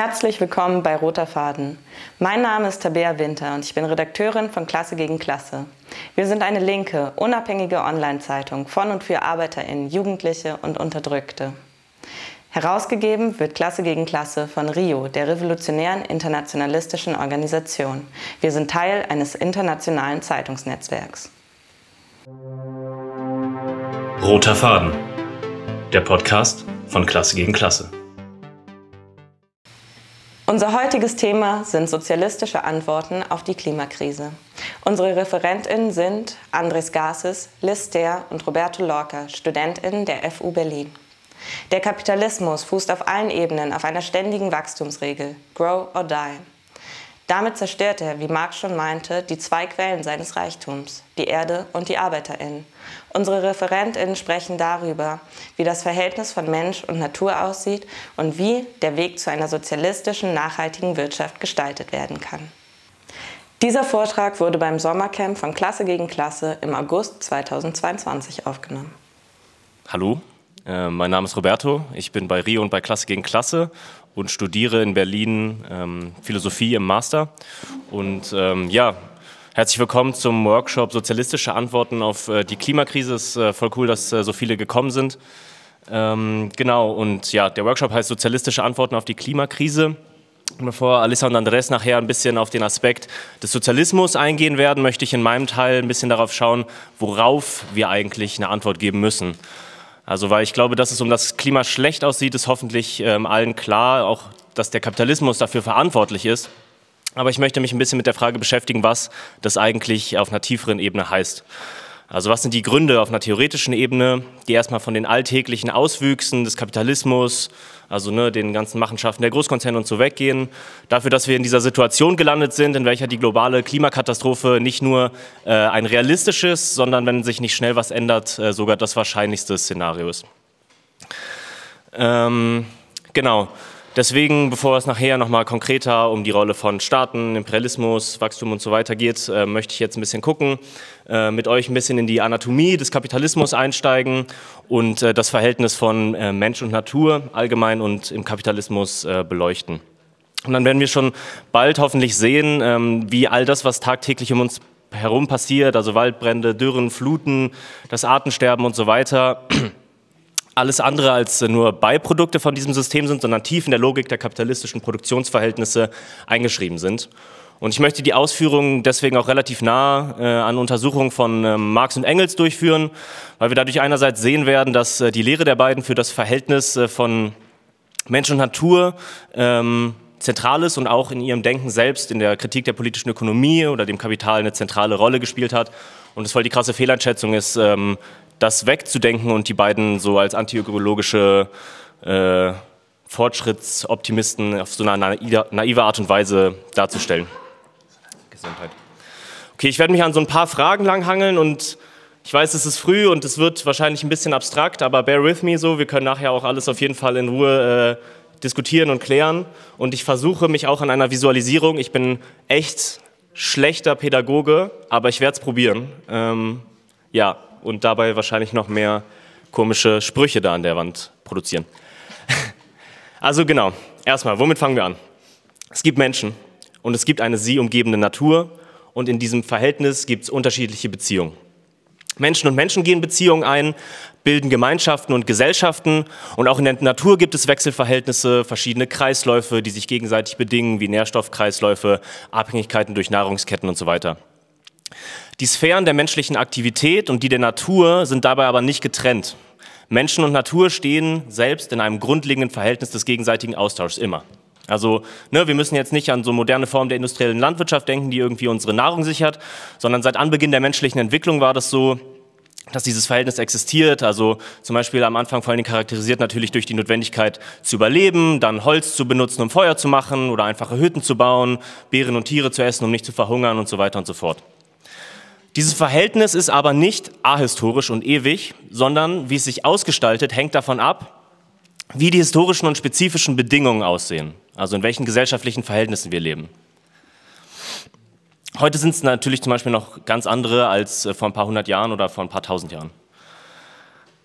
Herzlich willkommen bei Roter Faden. Mein Name ist Tabea Winter und ich bin Redakteurin von Klasse gegen Klasse. Wir sind eine linke, unabhängige Online-Zeitung von und für ArbeiterInnen, Jugendliche und Unterdrückte. Herausgegeben wird Klasse gegen Klasse von RIO, der revolutionären internationalistischen Organisation. Wir sind Teil eines internationalen Zeitungsnetzwerks. Roter Faden, der Podcast von Klasse gegen Klasse. Unser heutiges Thema sind sozialistische Antworten auf die Klimakrise. Unsere ReferentInnen sind Andres Garces, Liz Der und Roberto Lorca, StudentInnen der FU Berlin. Der Kapitalismus fußt auf allen Ebenen auf einer ständigen Wachstumsregel, Grow or Die. Damit zerstört er, wie Marx schon meinte, die zwei Quellen seines Reichtums, die Erde und die ArbeiterInnen. Unsere ReferentInnen sprechen darüber, wie das Verhältnis von Mensch und Natur aussieht und wie der Weg zu einer sozialistischen, nachhaltigen Wirtschaft gestaltet werden kann. Dieser Vortrag wurde beim Sommercamp von Klasse gegen Klasse im August 2022 aufgenommen. Hallo, äh, mein Name ist Roberto, ich bin bei Rio und bei Klasse gegen Klasse und studiere in Berlin ähm, Philosophie im Master. Und ähm, ja, herzlich willkommen zum Workshop Sozialistische Antworten auf äh, die Klimakrise. Es ist äh, voll cool, dass äh, so viele gekommen sind. Ähm, genau, und ja, der Workshop heißt Sozialistische Antworten auf die Klimakrise. Bevor Alissa und Andres nachher ein bisschen auf den Aspekt des Sozialismus eingehen werden, möchte ich in meinem Teil ein bisschen darauf schauen, worauf wir eigentlich eine Antwort geben müssen. Also weil ich glaube, dass es um das Klima schlecht aussieht, ist hoffentlich ähm, allen klar, auch dass der Kapitalismus dafür verantwortlich ist. Aber ich möchte mich ein bisschen mit der Frage beschäftigen, was das eigentlich auf einer tieferen Ebene heißt. Also was sind die Gründe auf einer theoretischen Ebene, die erstmal von den alltäglichen Auswüchsen des Kapitalismus, also ne, den ganzen Machenschaften der Großkonzerne und so weggehen, dafür, dass wir in dieser Situation gelandet sind, in welcher die globale Klimakatastrophe nicht nur äh, ein realistisches, sondern wenn sich nicht schnell was ändert, äh, sogar das wahrscheinlichste Szenario ist. Ähm, genau. Deswegen, bevor es nachher nochmal konkreter um die Rolle von Staaten, Imperialismus, Wachstum und so weiter geht, äh, möchte ich jetzt ein bisschen gucken, äh, mit euch ein bisschen in die Anatomie des Kapitalismus einsteigen und äh, das Verhältnis von äh, Mensch und Natur allgemein und im Kapitalismus äh, beleuchten. Und dann werden wir schon bald hoffentlich sehen, ähm, wie all das, was tagtäglich um uns herum passiert, also Waldbrände, Dürren, Fluten, das Artensterben und so weiter, alles andere als nur Beiprodukte von diesem System sind, sondern tief in der Logik der kapitalistischen Produktionsverhältnisse eingeschrieben sind. Und ich möchte die Ausführungen deswegen auch relativ nah äh, an Untersuchungen von äh, Marx und Engels durchführen, weil wir dadurch einerseits sehen werden, dass äh, die Lehre der beiden für das Verhältnis äh, von Mensch und Natur ähm, zentral ist und auch in ihrem Denken selbst in der Kritik der politischen Ökonomie oder dem Kapital eine zentrale Rolle gespielt hat. Und es voll die krasse Fehleinschätzung ist, ähm, das wegzudenken und die beiden so als antiökologische äh, Fortschrittsoptimisten auf so eine naive Art und Weise darzustellen. Gesundheit. Okay, ich werde mich an so ein paar Fragen langhangeln und ich weiß, es ist früh und es wird wahrscheinlich ein bisschen abstrakt, aber bear with me so. Wir können nachher auch alles auf jeden Fall in Ruhe äh, diskutieren und klären. Und ich versuche mich auch an einer Visualisierung. Ich bin echt schlechter Pädagoge, aber ich werde es probieren. Ähm, ja, und dabei wahrscheinlich noch mehr komische Sprüche da an der Wand produzieren. Also genau, erstmal, womit fangen wir an? Es gibt Menschen und es gibt eine sie umgebende Natur und in diesem Verhältnis gibt es unterschiedliche Beziehungen. Menschen und Menschen gehen Beziehungen ein, bilden Gemeinschaften und Gesellschaften und auch in der Natur gibt es Wechselverhältnisse, verschiedene Kreisläufe, die sich gegenseitig bedingen, wie Nährstoffkreisläufe, Abhängigkeiten durch Nahrungsketten und so weiter. Die Sphären der menschlichen Aktivität und die der Natur sind dabei aber nicht getrennt. Menschen und Natur stehen selbst in einem grundlegenden Verhältnis des gegenseitigen Austauschs immer. Also ne, wir müssen jetzt nicht an so moderne Formen der industriellen Landwirtschaft denken, die irgendwie unsere Nahrung sichert, sondern seit Anbeginn der menschlichen Entwicklung war das so, dass dieses Verhältnis existiert. Also zum Beispiel am Anfang vor allem charakterisiert natürlich durch die Notwendigkeit zu überleben, dann Holz zu benutzen, um Feuer zu machen oder einfache Hütten zu bauen, Beeren und Tiere zu essen, um nicht zu verhungern und so weiter und so fort. Dieses Verhältnis ist aber nicht ahistorisch und ewig, sondern wie es sich ausgestaltet, hängt davon ab, wie die historischen und spezifischen Bedingungen aussehen, also in welchen gesellschaftlichen Verhältnissen wir leben. Heute sind es natürlich zum Beispiel noch ganz andere als äh, vor ein paar hundert Jahren oder vor ein paar tausend Jahren.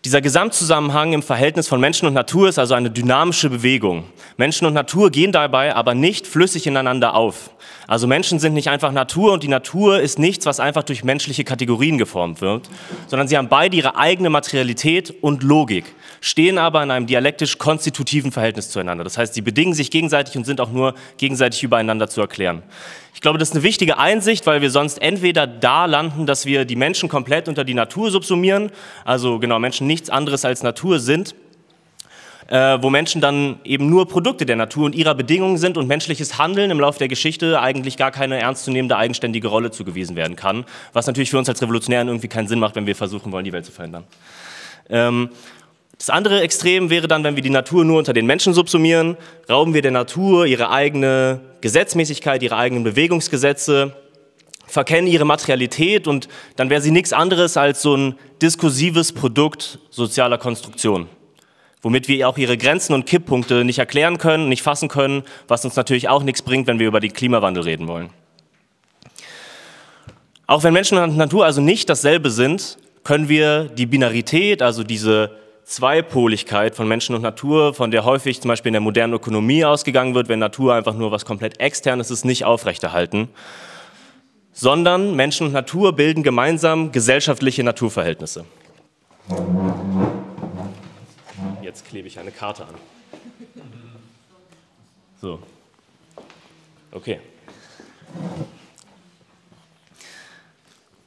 Dieser Gesamtzusammenhang im Verhältnis von Menschen und Natur ist also eine dynamische Bewegung. Menschen und Natur gehen dabei aber nicht flüssig ineinander auf. Also Menschen sind nicht einfach Natur und die Natur ist nichts, was einfach durch menschliche Kategorien geformt wird, sondern sie haben beide ihre eigene Materialität und Logik, stehen aber in einem dialektisch konstitutiven Verhältnis zueinander. Das heißt, sie bedingen sich gegenseitig und sind auch nur gegenseitig übereinander zu erklären. Ich glaube, das ist eine wichtige Einsicht, weil wir sonst entweder da landen, dass wir die Menschen komplett unter die Natur subsumieren, also genau Menschen nichts anderes als Natur sind, äh, wo Menschen dann eben nur Produkte der Natur und ihrer Bedingungen sind und menschliches Handeln im Laufe der Geschichte eigentlich gar keine ernstzunehmende eigenständige Rolle zugewiesen werden kann, was natürlich für uns als Revolutionären irgendwie keinen Sinn macht, wenn wir versuchen wollen, die Welt zu verändern. Das andere Extrem wäre dann, wenn wir die Natur nur unter den Menschen subsumieren, rauben wir der Natur ihre eigene Gesetzmäßigkeit, ihre eigenen Bewegungsgesetze, verkennen ihre Materialität und dann wäre sie nichts anderes als so ein diskursives Produkt sozialer Konstruktion, womit wir auch ihre Grenzen und Kipppunkte nicht erklären können, nicht fassen können, was uns natürlich auch nichts bringt, wenn wir über den Klimawandel reden wollen. Auch wenn Menschen und Natur also nicht dasselbe sind, können wir die Binarität, also diese Zweipoligkeit von Menschen und Natur, von der häufig zum Beispiel in der modernen Ökonomie ausgegangen wird, wenn Natur einfach nur was komplett externes ist, nicht aufrechterhalten, sondern Menschen und Natur bilden gemeinsam gesellschaftliche Naturverhältnisse. Jetzt klebe ich eine Karte an. So. Okay.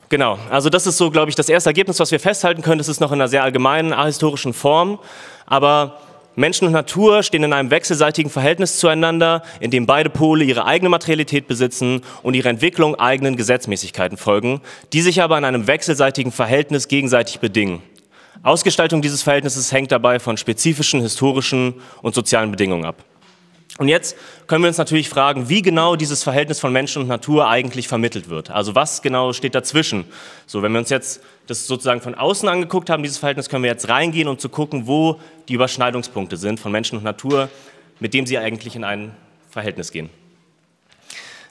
Genau, also das ist so, glaube ich, das erste Ergebnis, was wir festhalten können. Das ist noch in einer sehr allgemeinen, ahistorischen Form, aber Menschen und Natur stehen in einem wechselseitigen Verhältnis zueinander, in dem beide Pole ihre eigene Materialität besitzen und ihre Entwicklung eigenen Gesetzmäßigkeiten folgen, die sich aber in einem wechselseitigen Verhältnis gegenseitig bedingen. Ausgestaltung dieses Verhältnisses hängt dabei von spezifischen historischen und sozialen Bedingungen ab. Und jetzt können wir uns natürlich fragen, wie genau dieses Verhältnis von Mensch und Natur eigentlich vermittelt wird. Also was genau steht dazwischen? So, wenn wir uns jetzt das sozusagen von außen angeguckt haben, dieses Verhältnis, können wir jetzt reingehen und zu gucken, wo die Überschneidungspunkte sind von Menschen und Natur, mit dem sie eigentlich in ein Verhältnis gehen.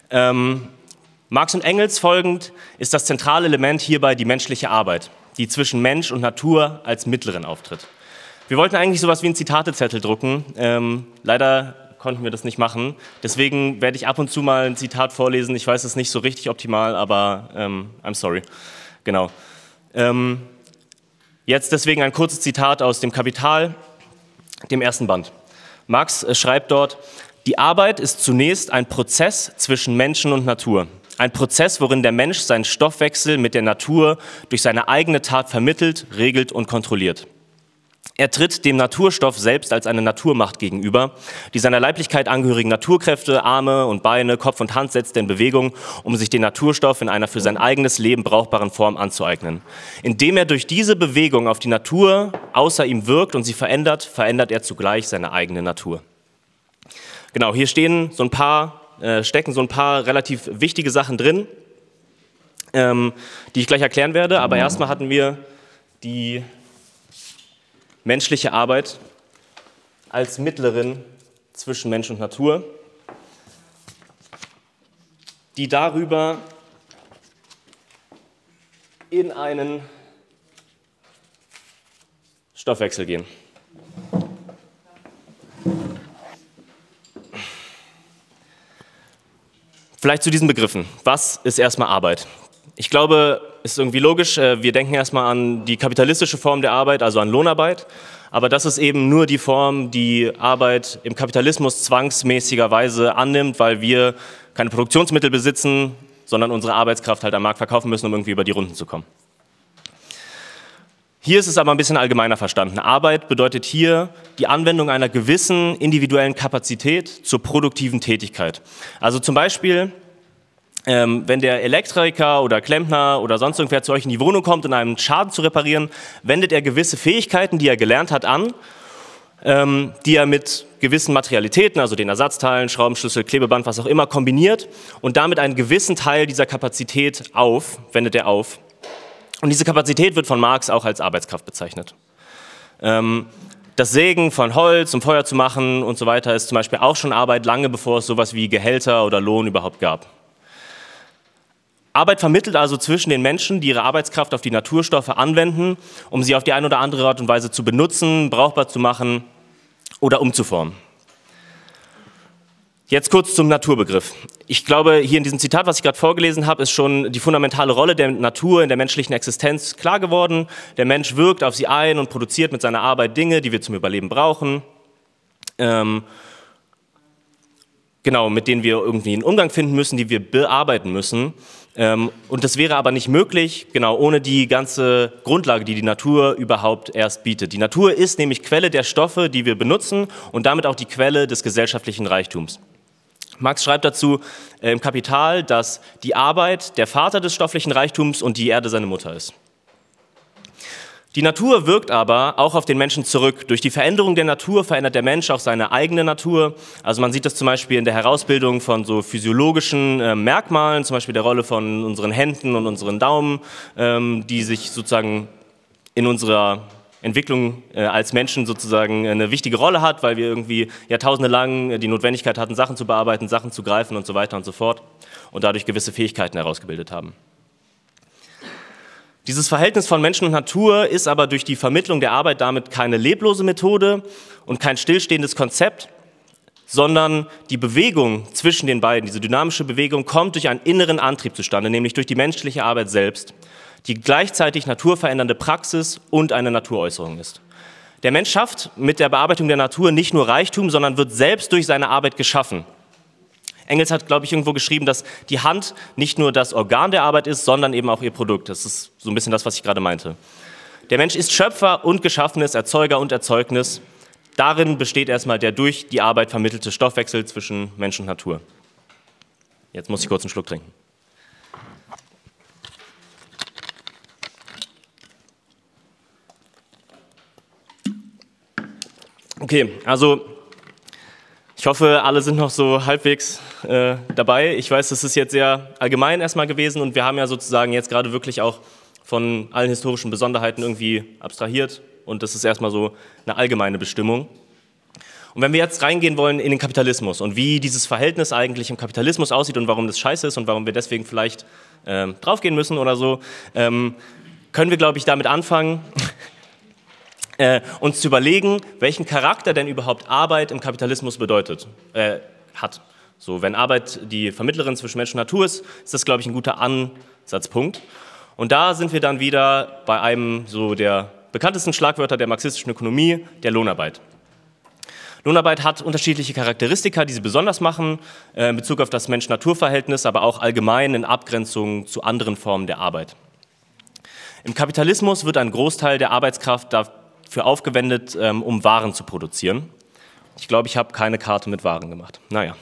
Ähm, Marx und Engels folgend ist das zentrale Element hierbei die menschliche Arbeit, die zwischen Mensch und Natur als Mittlerin auftritt. Wir wollten eigentlich sowas wie einen Zitatezettel drucken. Ähm, leider konnten wir das nicht machen. Deswegen werde ich ab und zu mal ein Zitat vorlesen. Ich weiß es nicht so richtig optimal, aber ähm, I'm sorry. Genau. Ähm, jetzt deswegen ein kurzes Zitat aus dem Kapital, dem ersten Band. Marx schreibt dort, die Arbeit ist zunächst ein Prozess zwischen Menschen und Natur. Ein Prozess, worin der Mensch seinen Stoffwechsel mit der Natur durch seine eigene Tat vermittelt, regelt und kontrolliert. Er tritt dem Naturstoff selbst als eine Naturmacht gegenüber, die seiner Leiblichkeit angehörigen Naturkräfte, Arme und Beine, Kopf und Hand setzt in Bewegung, um sich den Naturstoff in einer für sein eigenes Leben brauchbaren Form anzueignen. Indem er durch diese Bewegung auf die Natur außer ihm wirkt und sie verändert, verändert er zugleich seine eigene Natur. Genau, hier stehen so ein paar, äh, stecken so ein paar relativ wichtige Sachen drin, ähm, die ich gleich erklären werde. Aber erstmal hatten wir die menschliche Arbeit als Mittlerin zwischen Mensch und Natur, die darüber in einen Stoffwechsel gehen. Vielleicht zu diesen Begriffen. Was ist erstmal Arbeit? Ich glaube, es ist irgendwie logisch, äh, wir denken erstmal an die kapitalistische Form der Arbeit, also an Lohnarbeit. Aber das ist eben nur die Form, die Arbeit im Kapitalismus zwangsmäßigerweise annimmt, weil wir keine Produktionsmittel besitzen, sondern unsere Arbeitskraft halt am Markt verkaufen müssen, um irgendwie über die Runden zu kommen. Hier ist es aber ein bisschen allgemeiner verstanden. Arbeit bedeutet hier die Anwendung einer gewissen individuellen Kapazität zur produktiven Tätigkeit. Also zum Beispiel ähm, wenn der Elektriker oder Klempner oder sonst irgendwer zu euch in die Wohnung kommt, um einen Schaden zu reparieren, wendet er gewisse Fähigkeiten, die er gelernt hat, an, ähm, die er mit gewissen Materialitäten, also den Ersatzteilen, Schraubenschlüssel, Klebeband, was auch immer, kombiniert und damit einen gewissen Teil dieser Kapazität auf, wendet er auf. Und diese Kapazität wird von Marx auch als Arbeitskraft bezeichnet. Ähm, das Sägen von Holz, um Feuer zu machen und so weiter, ist zum Beispiel auch schon Arbeit, lange bevor es sowas wie Gehälter oder Lohn überhaupt gab. Arbeit vermittelt also zwischen den Menschen, die ihre Arbeitskraft auf die Naturstoffe anwenden, um sie auf die eine oder andere Art und Weise zu benutzen, brauchbar zu machen oder umzuformen. Jetzt kurz zum Naturbegriff. Ich glaube, hier in diesem Zitat, was ich gerade vorgelesen habe, ist schon die fundamentale Rolle der Natur in der menschlichen Existenz klar geworden. Der Mensch wirkt auf sie ein und produziert mit seiner Arbeit Dinge, die wir zum Überleben brauchen. Ähm, genau, mit denen wir irgendwie einen Umgang finden müssen, die wir bearbeiten müssen. Ähm, und das wäre aber nicht möglich, genau, ohne die ganze Grundlage, die die Natur überhaupt erst bietet. Die Natur ist nämlich Quelle der Stoffe, die wir benutzen und damit auch die Quelle des gesellschaftlichen Reichtums. Marx schreibt dazu äh, im Kapital, dass die Arbeit der Vater des stofflichen Reichtums und die Erde seine Mutter ist. Die Natur wirkt aber auch auf den Menschen zurück. Durch die Veränderung der Natur verändert der Mensch auch seine eigene Natur. Also man sieht das zum Beispiel in der Herausbildung von so physiologischen äh, Merkmalen, zum Beispiel der Rolle von unseren Händen und unseren Daumen, ähm, die sich sozusagen in unserer Entwicklung äh, als Menschen sozusagen eine wichtige Rolle hat, weil wir irgendwie Jahrtausende lang äh, die Notwendigkeit hatten, Sachen zu bearbeiten, Sachen zu greifen und so weiter und so fort und dadurch gewisse Fähigkeiten herausgebildet haben. Dieses Verhältnis von Menschen und Natur ist aber durch die Vermittlung der Arbeit damit keine leblose Methode und kein stillstehendes Konzept, sondern die Bewegung zwischen den beiden, diese dynamische Bewegung, kommt durch einen inneren Antrieb zustande, nämlich durch die menschliche Arbeit selbst die gleichzeitig naturverändernde Praxis und eine Naturäußerung ist. Der Mensch schafft mit der Bearbeitung der Natur nicht nur Reichtum, sondern wird selbst durch seine Arbeit geschaffen. Engels hat, glaube ich, irgendwo geschrieben, dass die Hand nicht nur das Organ der Arbeit ist, sondern eben auch ihr Produkt. Das ist so ein bisschen das, was ich gerade meinte. Der Mensch ist Schöpfer und Geschaffenes, Erzeuger und Erzeugnis. Darin besteht erstmal der durch die Arbeit vermittelte Stoffwechsel zwischen Mensch und Natur. Jetzt muss ich kurz einen Schluck trinken. Okay, also ich hoffe, alle sind noch so halbwegs äh, dabei. Ich weiß, das ist jetzt sehr allgemein erstmal gewesen und wir haben ja sozusagen jetzt gerade wirklich auch von allen historischen Besonderheiten irgendwie abstrahiert und das ist erstmal so eine allgemeine Bestimmung. Und wenn wir jetzt reingehen wollen in den Kapitalismus und wie dieses Verhältnis eigentlich im Kapitalismus aussieht und warum das scheiße ist und warum wir deswegen vielleicht äh, draufgehen müssen oder so, ähm, können wir, glaube ich, damit anfangen, äh, uns zu überlegen, welchen Charakter denn überhaupt Arbeit im Kapitalismus bedeutet, äh, hat. So, wenn Arbeit die Vermittlerin zwischen Mensch und Natur ist, ist das, glaube ich, ein guter Ansatzpunkt. Und da sind wir dann wieder bei einem so der bekanntesten Schlagwörter der marxistischen Ökonomie, der Lohnarbeit. Lohnarbeit hat unterschiedliche Charakteristika, die sie besonders machen, äh, in Bezug auf das Mensch-Natur-Verhältnis, aber auch allgemein in Abgrenzung zu anderen Formen der Arbeit. Im Kapitalismus wird ein Großteil der Arbeitskraft für aufgewendet, ähm, um Waren zu produzieren. Ich glaube, ich habe keine Karte mit Waren gemacht. Naja.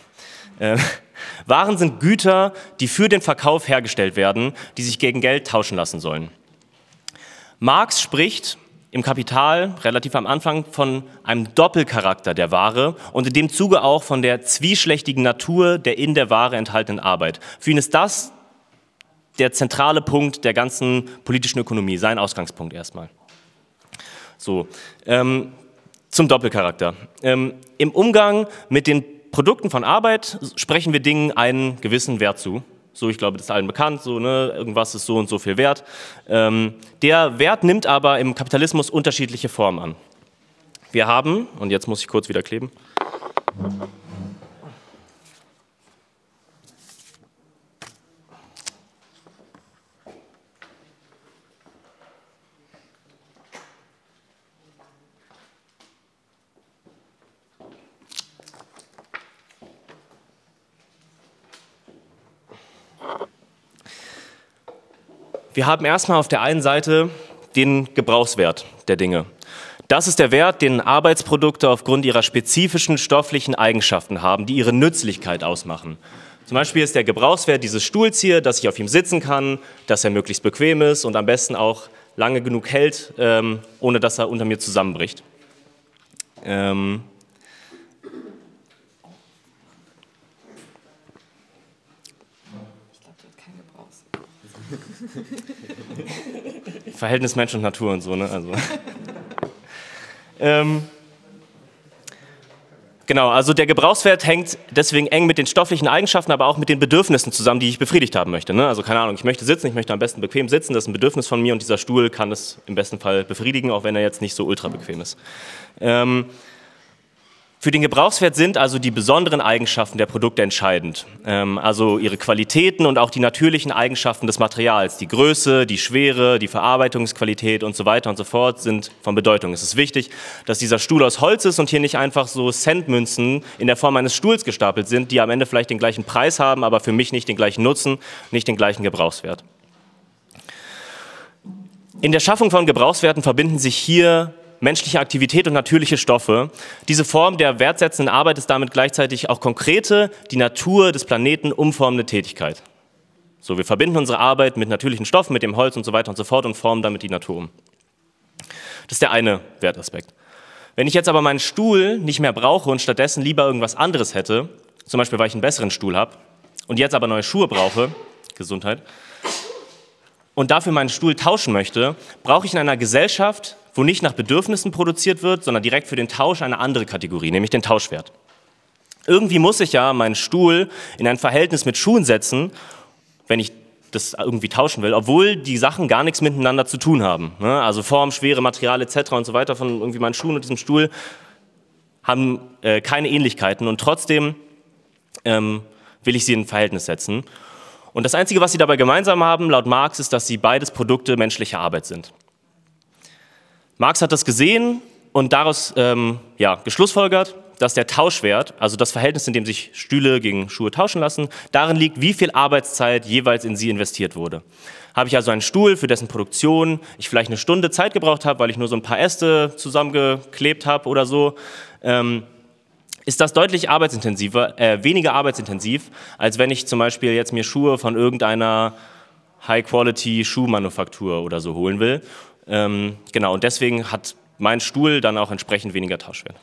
Äh, Waren sind Güter, die für den Verkauf hergestellt werden, die sich gegen Geld tauschen lassen sollen. Marx spricht im Kapital relativ am Anfang von einem Doppelcharakter der Ware und in dem Zuge auch von der zwischlächtigen Natur der in der Ware enthaltenen Arbeit. Für ihn ist das der zentrale Punkt der ganzen politischen Ökonomie, sein Ausgangspunkt erstmal. So, ähm, zum Doppelcharakter. Ähm, Im Umgang mit den Produkten von Arbeit sprechen wir Dingen einen gewissen Wert zu. So, ich glaube, das ist allen bekannt, so, ne, irgendwas ist so und so viel wert. Ähm, der Wert nimmt aber im Kapitalismus unterschiedliche Formen an. Wir haben, und jetzt muss ich kurz wieder kleben. Wir haben erstmal auf der einen Seite den Gebrauchswert der Dinge. Das ist der Wert, den Arbeitsprodukte aufgrund ihrer spezifischen stofflichen Eigenschaften haben, die ihre Nützlichkeit ausmachen. Zum Beispiel ist der Gebrauchswert dieses Stuhls hier, dass ich auf ihm sitzen kann, dass er möglichst bequem ist und am besten auch lange genug hält, ähm, ohne dass er unter mir zusammenbricht. Ähm, Verhältnis Mensch und Natur und so, ne? Also. ähm, Genau, also der Gebrauchswert hängt deswegen eng mit den stofflichen Eigenschaften, aber auch mit den Bedürfnissen zusammen, die ich befriedigt haben möchte. Ne? Also keine Ahnung, ich möchte sitzen, ich möchte am besten bequem sitzen, das ist ein Bedürfnis von mir und dieser Stuhl kann es im besten Fall befriedigen, auch wenn er jetzt nicht so ultra bequem ist. Ähm, für den Gebrauchswert sind also die besonderen Eigenschaften der Produkte entscheidend. Ähm, also ihre Qualitäten und auch die natürlichen Eigenschaften des Materials. Die Größe, die Schwere, die Verarbeitungsqualität und so weiter und so fort sind von Bedeutung. Es ist wichtig, dass dieser Stuhl aus Holz ist und hier nicht einfach so Centmünzen in der Form eines Stuhls gestapelt sind, die am Ende vielleicht den gleichen Preis haben, aber für mich nicht den gleichen Nutzen, nicht den gleichen Gebrauchswert. In der Schaffung von Gebrauchswerten verbinden sich hier menschliche Aktivität und natürliche Stoffe. Diese Form der wertsetzenden Arbeit ist damit gleichzeitig auch konkrete, die Natur des Planeten umformende Tätigkeit. So, wir verbinden unsere Arbeit mit natürlichen Stoffen, mit dem Holz und so weiter und so fort und formen damit die Natur um. Das ist der eine Wertaspekt. Wenn ich jetzt aber meinen Stuhl nicht mehr brauche und stattdessen lieber irgendwas anderes hätte, zum Beispiel weil ich einen besseren Stuhl habe und jetzt aber neue Schuhe brauche, Gesundheit, und dafür meinen Stuhl tauschen möchte, brauche ich in einer Gesellschaft wo nicht nach Bedürfnissen produziert wird, sondern direkt für den Tausch eine andere Kategorie, nämlich den Tauschwert. Irgendwie muss ich ja meinen Stuhl in ein Verhältnis mit Schuhen setzen, wenn ich das irgendwie tauschen will, obwohl die Sachen gar nichts miteinander zu tun haben. Ne? Also Form, Schwere, Material etc. und so weiter von irgendwie meinen Schuhen und diesem Stuhl haben äh, keine Ähnlichkeiten und trotzdem ähm, will ich sie in ein Verhältnis setzen. Und das Einzige, was sie dabei gemeinsam haben, laut Marx, ist, dass sie beides Produkte menschlicher Arbeit sind. Marx hat das gesehen und daraus ähm, ja, geschlussfolgert, dass der Tauschwert, also das Verhältnis, in dem sich Stühle gegen Schuhe tauschen lassen, darin liegt, wie viel Arbeitszeit jeweils in sie investiert wurde. Habe ich also einen Stuhl, für dessen Produktion ich vielleicht eine Stunde Zeit gebraucht habe, weil ich nur so ein paar Äste zusammengeklebt habe oder so, ähm, ist das deutlich arbeitsintensiver, äh, weniger arbeitsintensiv, als wenn ich zum Beispiel jetzt mir Schuhe von irgendeiner High-Quality-Schuhmanufaktur oder so holen will ähm, genau, und deswegen hat mein Stuhl dann auch entsprechend weniger Tauschwert.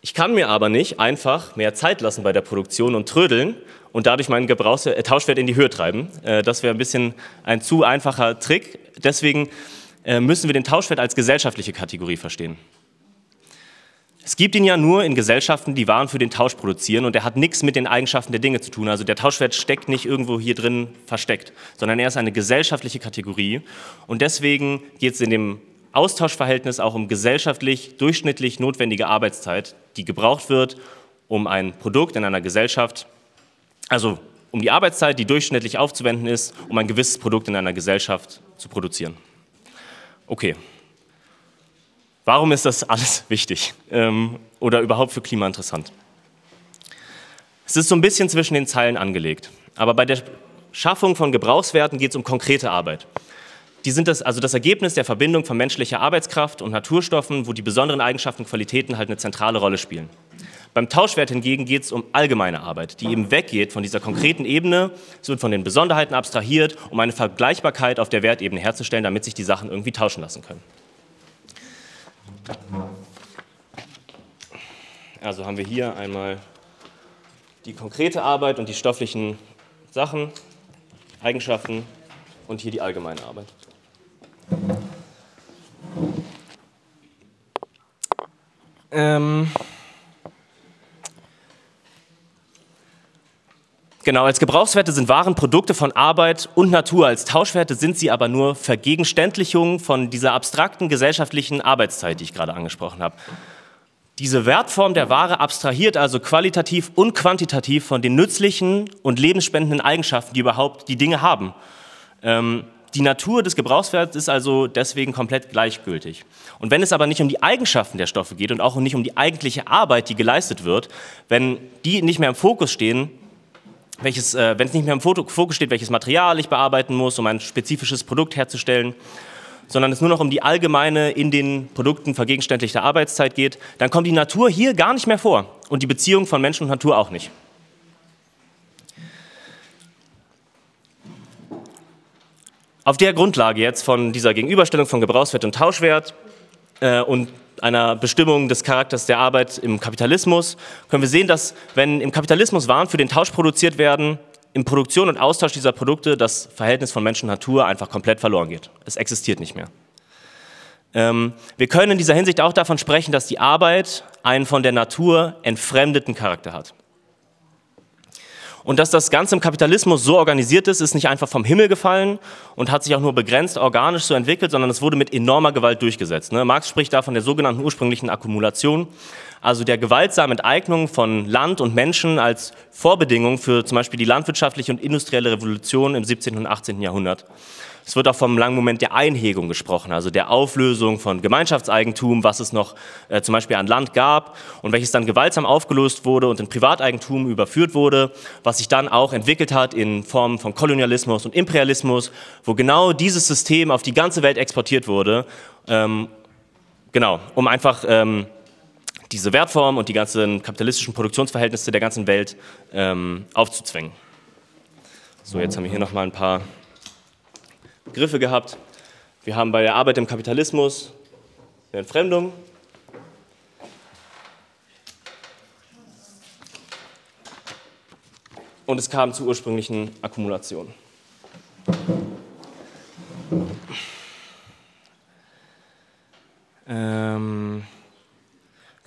Ich kann mir aber nicht einfach mehr Zeit lassen bei der Produktion und trödeln und dadurch meinen Gebrauchs äh, Tauschwert in die Höhe treiben. Äh, das wäre ein bisschen ein zu einfacher Trick. Deswegen äh, müssen wir den Tauschwert als gesellschaftliche Kategorie verstehen. Es gibt ihn ja nur in Gesellschaften, die Waren für den Tausch produzieren und er hat nichts mit den Eigenschaften der Dinge zu tun. Also der Tauschwert steckt nicht irgendwo hier drin versteckt, sondern er ist eine gesellschaftliche Kategorie und deswegen geht es in dem Austauschverhältnis auch um gesellschaftlich durchschnittlich notwendige Arbeitszeit, die gebraucht wird, um ein Produkt in einer Gesellschaft, also um die Arbeitszeit, die durchschnittlich aufzuwenden ist, um ein gewisses Produkt in einer Gesellschaft zu produzieren. Okay, Warum ist das alles wichtig ähm, oder überhaupt für Klima interessant? Es ist so ein bisschen zwischen den Zeilen angelegt, aber bei der Schaffung von Gebrauchswerten geht es um konkrete Arbeit. Die sind das, also das Ergebnis der Verbindung von menschlicher Arbeitskraft und Naturstoffen, wo die besonderen Eigenschaften und Qualitäten halt eine zentrale Rolle spielen. Beim Tauschwert hingegen geht es um allgemeine Arbeit, die eben weggeht von dieser konkreten Ebene, es wird von den Besonderheiten abstrahiert, um eine Vergleichbarkeit auf der Wertebene herzustellen, damit sich die Sachen irgendwie tauschen lassen können. Also haben wir hier einmal die konkrete Arbeit und die stofflichen Sachen, Eigenschaften und hier die allgemeine Arbeit. Ähm Genau, als Gebrauchswerte sind Waren Produkte von Arbeit und Natur. Als Tauschwerte sind sie aber nur Vergegenständlichungen von dieser abstrakten gesellschaftlichen Arbeitszeit, die ich gerade angesprochen habe. Diese Wertform der Ware abstrahiert also qualitativ und quantitativ von den nützlichen und lebensspendenden Eigenschaften, die überhaupt die Dinge haben. Ähm, die Natur des Gebrauchswerts ist also deswegen komplett gleichgültig. Und wenn es aber nicht um die Eigenschaften der Stoffe geht und auch nicht um die eigentliche Arbeit, die geleistet wird, wenn die nicht mehr im Fokus stehen, welches, äh, wenn es nicht mehr im Fokus steht, welches Material ich bearbeiten muss, um ein spezifisches Produkt herzustellen, sondern es nur noch um die allgemeine in den Produkten vergegenständlichte Arbeitszeit geht, dann kommt die Natur hier gar nicht mehr vor und die Beziehung von Mensch und Natur auch nicht. Auf der Grundlage jetzt von dieser Gegenüberstellung von Gebrauchswert und Tauschwert äh, und einer Bestimmung des Charakters der Arbeit im Kapitalismus können wir sehen, dass wenn im Kapitalismus Waren für den Tausch produziert werden, in Produktion und Austausch dieser Produkte das Verhältnis von Mensch und Natur einfach komplett verloren geht. Es existiert nicht mehr. Ähm, wir können in dieser Hinsicht auch davon sprechen, dass die Arbeit einen von der Natur entfremdeten Charakter hat. Und dass das Ganze im Kapitalismus so organisiert ist, ist nicht einfach vom Himmel gefallen und hat sich auch nur begrenzt organisch so entwickelt, sondern es wurde mit enormer Gewalt durchgesetzt. Ne? Marx spricht da von der sogenannten ursprünglichen Akkumulation, also der gewaltsamen Enteignung von Land und Menschen als Vorbedingung für zum Beispiel die landwirtschaftliche und industrielle Revolution im 17. und 18. Jahrhundert. Es wird auch vom langen Moment der Einhegung gesprochen, also der Auflösung von Gemeinschaftseigentum, was es noch äh, zum Beispiel an Land gab und welches dann gewaltsam aufgelöst wurde und in Privateigentum überführt wurde, was sich dann auch entwickelt hat in Form von Kolonialismus und Imperialismus, wo genau dieses System auf die ganze Welt exportiert wurde, ähm, genau, um einfach ähm, diese Wertform und die ganzen kapitalistischen Produktionsverhältnisse der ganzen Welt ähm, aufzuzwingen. So, jetzt haben wir hier nochmal ein paar Griffe gehabt. Wir haben bei der Arbeit im Kapitalismus eine Entfremdung. Und es kam zur ursprünglichen Akkumulation.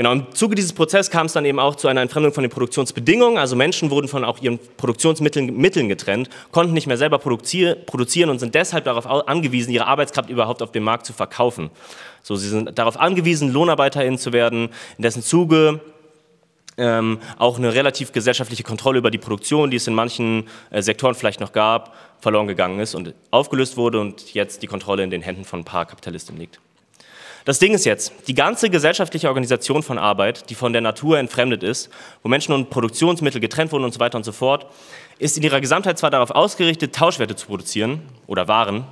Genau, im Zuge dieses Prozesses kam es dann eben auch zu einer Entfremdung von den Produktionsbedingungen. Also Menschen wurden von auch ihren Produktionsmitteln Mitteln getrennt, konnten nicht mehr selber produzieren und sind deshalb darauf angewiesen, ihre Arbeitskraft überhaupt auf dem Markt zu verkaufen. So, sie sind darauf angewiesen, LohnarbeiterInnen zu werden, in dessen Zuge ähm, auch eine relativ gesellschaftliche Kontrolle über die Produktion, die es in manchen äh, Sektoren vielleicht noch gab, verloren gegangen ist und aufgelöst wurde und jetzt die Kontrolle in den Händen von ein paar Kapitalistinnen liegt. Das Ding ist jetzt, die ganze gesellschaftliche Organisation von Arbeit, die von der Natur entfremdet ist, wo Menschen und Produktionsmittel getrennt wurden und so weiter und so fort, ist in ihrer Gesamtheit zwar darauf ausgerichtet, Tauschwerte zu produzieren oder Waren,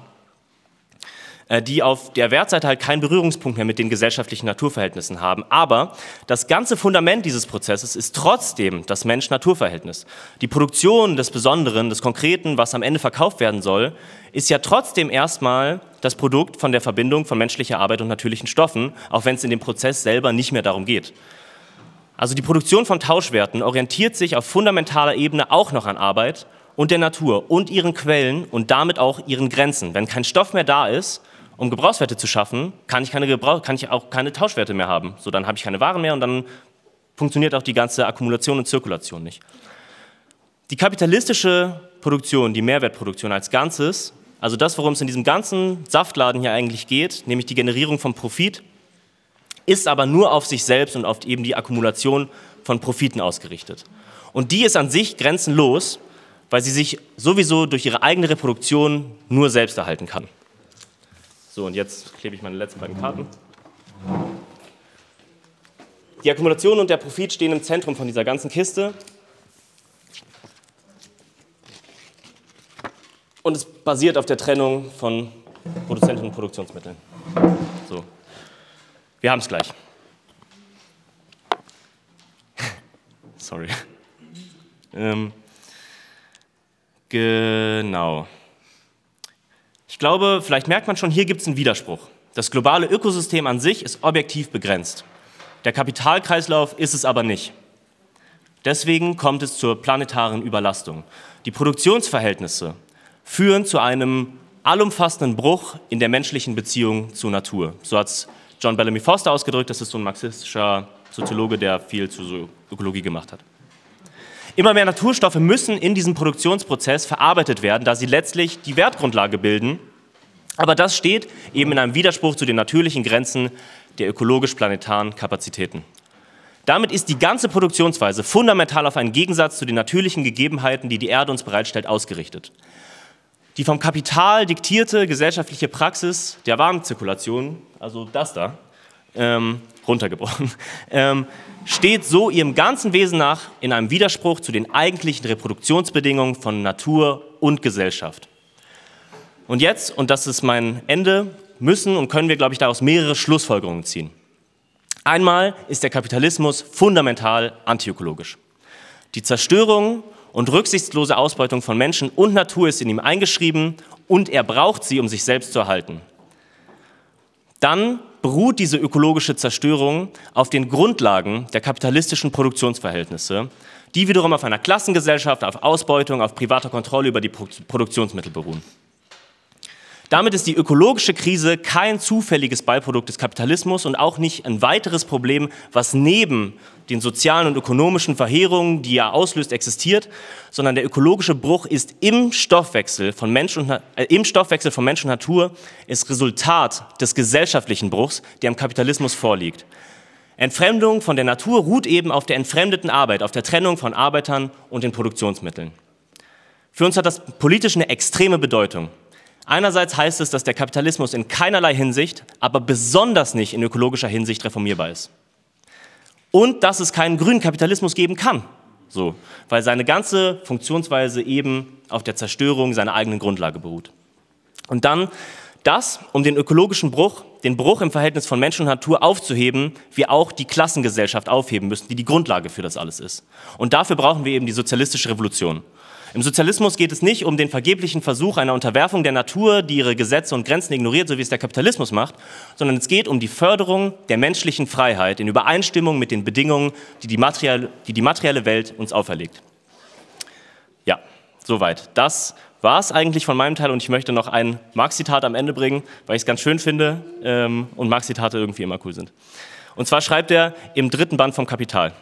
die auf der Wertseite halt keinen Berührungspunkt mehr mit den gesellschaftlichen Naturverhältnissen haben. Aber das ganze Fundament dieses Prozesses ist trotzdem das Mensch-Natur-Verhältnis. Die Produktion des Besonderen, des Konkreten, was am Ende verkauft werden soll, ist ja trotzdem erstmal das Produkt von der Verbindung von menschlicher Arbeit und natürlichen Stoffen, auch wenn es in dem Prozess selber nicht mehr darum geht. Also die Produktion von Tauschwerten orientiert sich auf fundamentaler Ebene auch noch an Arbeit und der Natur und ihren Quellen und damit auch ihren Grenzen. Wenn kein Stoff mehr da ist, um Gebrauchswerte zu schaffen, kann ich, keine Gebrauch, kann ich auch keine Tauschwerte mehr haben. So, dann habe ich keine Waren mehr und dann funktioniert auch die ganze Akkumulation und Zirkulation nicht. Die kapitalistische Produktion, die Mehrwertproduktion als Ganzes, also das, worum es in diesem ganzen Saftladen hier eigentlich geht, nämlich die Generierung von Profit, ist aber nur auf sich selbst und auf eben die Akkumulation von Profiten ausgerichtet. Und die ist an sich grenzenlos, weil sie sich sowieso durch ihre eigene Reproduktion nur selbst erhalten kann. So, und jetzt klebe ich meine letzten beiden Karten. Die Akkumulation und der Profit stehen im Zentrum von dieser ganzen Kiste. Und es basiert auf der Trennung von Produzenten und Produktionsmitteln. So. Wir haben es gleich. Sorry. Ähm, genau. Ich glaube, vielleicht merkt man schon, hier gibt es einen Widerspruch. Das globale Ökosystem an sich ist objektiv begrenzt. Der Kapitalkreislauf ist es aber nicht. Deswegen kommt es zur planetaren Überlastung. Die Produktionsverhältnisse führen zu einem allumfassenden Bruch in der menschlichen Beziehung zur Natur. So hat es John Bellamy Foster ausgedrückt, das ist so ein marxistischer Soziologe, der viel zu Ökologie gemacht hat. Immer mehr Naturstoffe müssen in diesem Produktionsprozess verarbeitet werden, da sie letztlich die Wertgrundlage bilden aber das steht eben in einem Widerspruch zu den natürlichen Grenzen der ökologisch-planetaren Kapazitäten. Damit ist die ganze Produktionsweise fundamental auf einen Gegensatz zu den natürlichen Gegebenheiten, die die Erde uns bereitstellt, ausgerichtet. Die vom Kapital diktierte gesellschaftliche Praxis der Warenzirkulation, also das da, ähm, runtergebrochen, ähm, steht so ihrem ganzen Wesen nach in einem Widerspruch zu den eigentlichen Reproduktionsbedingungen von Natur und Gesellschaft. Und jetzt, und das ist mein Ende, müssen und können wir, glaube ich, daraus mehrere Schlussfolgerungen ziehen. Einmal ist der Kapitalismus fundamental antiökologisch. Die Zerstörung und rücksichtslose Ausbeutung von Menschen und Natur ist in ihm eingeschrieben und er braucht sie, um sich selbst zu erhalten. Dann beruht diese ökologische Zerstörung auf den Grundlagen der kapitalistischen Produktionsverhältnisse, die wiederum auf einer Klassengesellschaft, auf Ausbeutung, auf privater Kontrolle über die Produktionsmittel beruhen. Damit ist die ökologische Krise kein zufälliges Beiprodukt des Kapitalismus und auch nicht ein weiteres Problem, was neben den sozialen und ökonomischen Verheerungen, die er auslöst, existiert, sondern der ökologische Bruch ist im Stoffwechsel von Mensch und, äh, im Stoffwechsel von Mensch und Natur, ist Resultat des gesellschaftlichen Bruchs, der im Kapitalismus vorliegt. Entfremdung von der Natur ruht eben auf der entfremdeten Arbeit, auf der Trennung von Arbeitern und den Produktionsmitteln. Für uns hat das politisch eine extreme Bedeutung. Einerseits heißt es, dass der Kapitalismus in keinerlei Hinsicht, aber besonders nicht in ökologischer Hinsicht reformierbar ist. Und dass es keinen grünen Kapitalismus geben kann, so, weil seine ganze Funktionsweise eben auf der Zerstörung seiner eigenen Grundlage beruht. Und dann, dass, um den ökologischen Bruch, den Bruch im Verhältnis von Mensch und Natur aufzuheben, wir auch die Klassengesellschaft aufheben müssen, die die Grundlage für das alles ist. Und dafür brauchen wir eben die sozialistische Revolution. Im Sozialismus geht es nicht um den vergeblichen Versuch einer Unterwerfung der Natur, die ihre Gesetze und Grenzen ignoriert, so wie es der Kapitalismus macht, sondern es geht um die Förderung der menschlichen Freiheit in Übereinstimmung mit den Bedingungen, die die materielle, die, die materielle Welt uns auferlegt. Ja, soweit. Das war es eigentlich von meinem Teil und ich möchte noch ein Marx-Zitat am Ende bringen, weil ich es ganz schön finde ähm, und Marx-Zitate irgendwie immer cool sind. Und zwar schreibt er im dritten Band vom Kapital.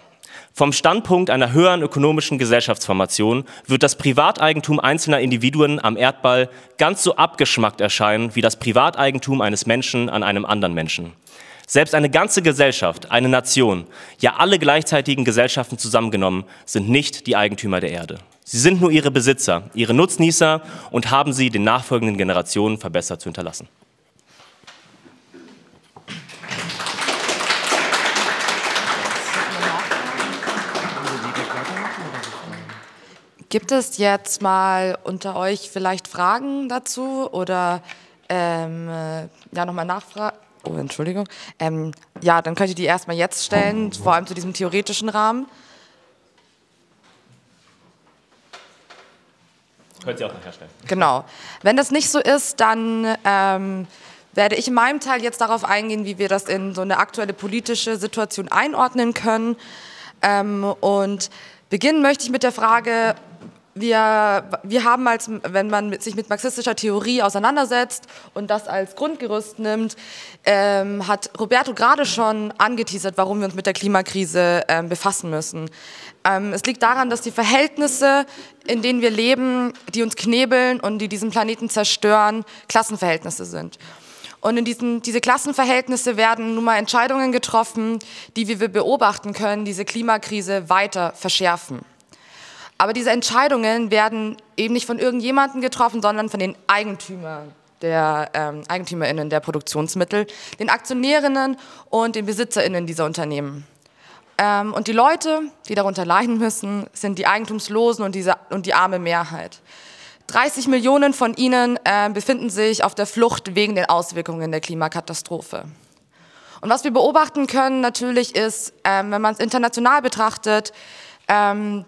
Vom Standpunkt einer höheren ökonomischen Gesellschaftsformation wird das Privateigentum einzelner Individuen am Erdball ganz so abgeschmackt erscheinen wie das Privateigentum eines Menschen an einem anderen Menschen. Selbst eine ganze Gesellschaft, eine Nation, ja alle gleichzeitigen Gesellschaften zusammengenommen, sind nicht die Eigentümer der Erde. Sie sind nur ihre Besitzer, ihre Nutznießer und haben sie den nachfolgenden Generationen verbessert zu hinterlassen. Gibt es jetzt mal unter euch vielleicht Fragen dazu oder ähm, äh, ja nochmal nachfragen? Oh, Entschuldigung. Ähm, ja, dann könnt ihr die erstmal jetzt stellen, vor allem zu diesem theoretischen Rahmen. Könnt ihr auch nachher stellen. Genau. Wenn das nicht so ist, dann ähm, werde ich in meinem Teil jetzt darauf eingehen, wie wir das in so eine aktuelle politische Situation einordnen können. Ähm, und beginnen möchte ich mit der Frage, wir, wir haben als, wenn man sich mit marxistischer Theorie auseinandersetzt und das als Grundgerüst nimmt, ähm, hat Roberto gerade schon angeteasert, warum wir uns mit der Klimakrise ähm, befassen müssen. Ähm, es liegt daran, dass die Verhältnisse, in denen wir leben, die uns knebeln und die diesen Planeten zerstören, Klassenverhältnisse sind. Und in diesen, diese Klassenverhältnisse werden nun mal Entscheidungen getroffen, die, wie wir beobachten können, diese Klimakrise weiter verschärfen. Aber diese Entscheidungen werden eben nicht von irgendjemandem getroffen, sondern von den Eigentümern der ähm, EigentümerInnen der Produktionsmittel, den Aktionärinnen und den BesitzerInnen dieser Unternehmen. Ähm, und die Leute, die darunter leiden müssen, sind die Eigentumslosen und, diese, und die arme Mehrheit. 30 Millionen von ihnen äh, befinden sich auf der Flucht wegen den Auswirkungen der Klimakatastrophe. Und was wir beobachten können natürlich ist, ähm, wenn man es international betrachtet, ähm,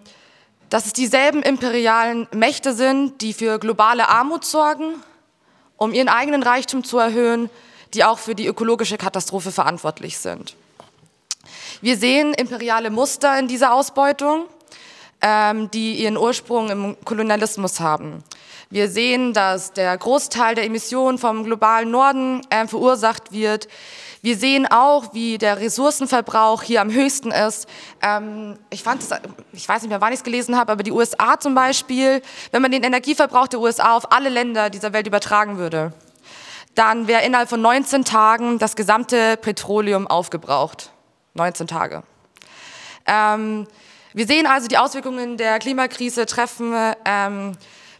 dass es dieselben imperialen Mächte sind, die für globale Armut sorgen, um ihren eigenen Reichtum zu erhöhen, die auch für die ökologische Katastrophe verantwortlich sind. Wir sehen imperiale Muster in dieser Ausbeutung, ähm, die ihren Ursprung im Kolonialismus haben. Wir sehen, dass der Großteil der Emissionen vom globalen Norden äh, verursacht wird, wir sehen auch, wie der Ressourcenverbrauch hier am höchsten ist. Ähm, ich fand es, ich weiß nicht mehr, wann ich es gelesen habe, aber die USA zum Beispiel, wenn man den Energieverbrauch der USA auf alle Länder dieser Welt übertragen würde, dann wäre innerhalb von 19 Tagen das gesamte Petroleum aufgebraucht. 19 Tage. Ähm, wir sehen also, die Auswirkungen der Klimakrise treffen ähm,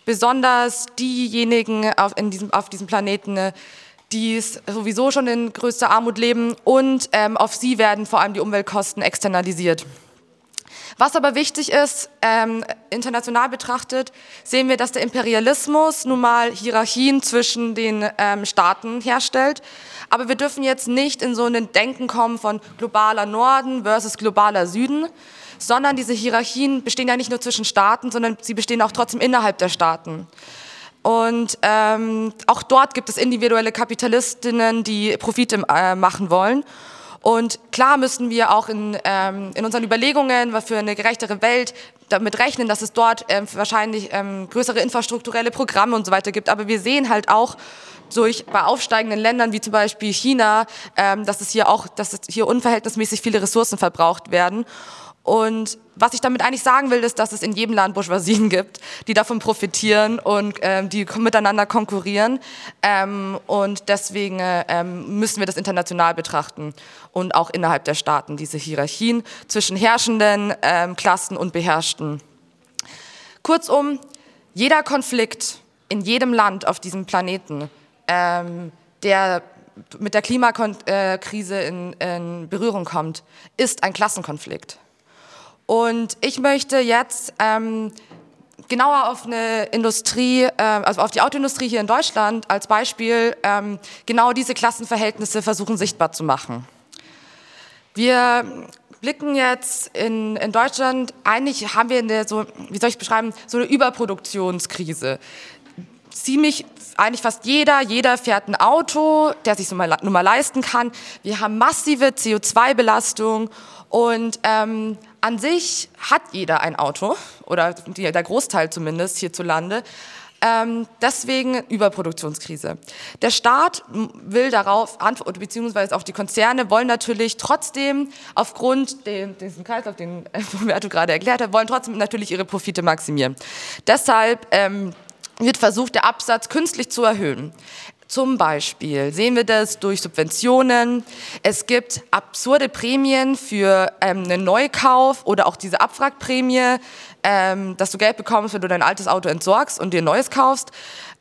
besonders diejenigen auf, diesem, auf diesem Planeten, die sowieso schon in größter Armut leben und ähm, auf sie werden vor allem die Umweltkosten externalisiert. Was aber wichtig ist, ähm, international betrachtet, sehen wir, dass der Imperialismus nun mal Hierarchien zwischen den ähm, Staaten herstellt. Aber wir dürfen jetzt nicht in so ein Denken kommen von globaler Norden versus globaler Süden, sondern diese Hierarchien bestehen ja nicht nur zwischen Staaten, sondern sie bestehen auch trotzdem innerhalb der Staaten. Und ähm, auch dort gibt es individuelle Kapitalistinnen, die Profite äh, machen wollen. Und klar müssen wir auch in, ähm, in unseren Überlegungen für eine gerechtere Welt damit rechnen, dass es dort ähm, wahrscheinlich ähm, größere infrastrukturelle Programme und so weiter gibt. Aber wir sehen halt auch durch bei aufsteigenden Ländern wie zum Beispiel China, ähm, dass es hier auch, dass es hier unverhältnismäßig viele Ressourcen verbraucht werden. Und was ich damit eigentlich sagen will, ist, dass es in jedem Land Bourgeoisien gibt, die davon profitieren und ähm, die miteinander konkurrieren. Ähm, und deswegen ähm, müssen wir das international betrachten und auch innerhalb der Staaten diese Hierarchien zwischen herrschenden ähm, Klassen und Beherrschten. Kurzum, jeder Konflikt in jedem Land auf diesem Planeten, ähm, der mit der Klimakrise in, in Berührung kommt, ist ein Klassenkonflikt. Und ich möchte jetzt ähm, genauer auf eine Industrie, äh, also auf die Autoindustrie hier in Deutschland als Beispiel ähm, genau diese Klassenverhältnisse versuchen sichtbar zu machen. Wir blicken jetzt in, in Deutschland, eigentlich haben wir eine so, wie soll ich beschreiben, so eine Überproduktionskrise. Ziemlich, eigentlich fast jeder, jeder fährt ein Auto, der sich so mal, nur mal leisten kann. Wir haben massive CO2-Belastung und ähm, an sich hat jeder ein Auto, oder der Großteil zumindest hierzulande. Ähm, deswegen Überproduktionskrise. Der Staat will darauf antworten, beziehungsweise auch die Konzerne wollen natürlich trotzdem aufgrund dem, Kreislauf, den Roberto gerade erklärt hat, wollen trotzdem natürlich ihre Profite maximieren. Deshalb ähm, wird versucht, der Absatz künstlich zu erhöhen. Zum Beispiel sehen wir das durch Subventionen. Es gibt absurde Prämien für ähm, einen Neukauf oder auch diese Abwrackprämie, ähm, dass du Geld bekommst, wenn du dein altes Auto entsorgst und dir ein neues kaufst.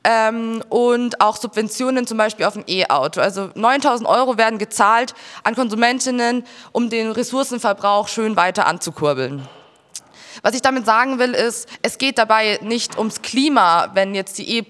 Ähm, und auch Subventionen zum Beispiel auf ein E-Auto. Also 9000 Euro werden gezahlt an Konsumentinnen, um den Ressourcenverbrauch schön weiter anzukurbeln. Was ich damit sagen will, ist, es geht dabei nicht ums Klima, wenn jetzt die äh,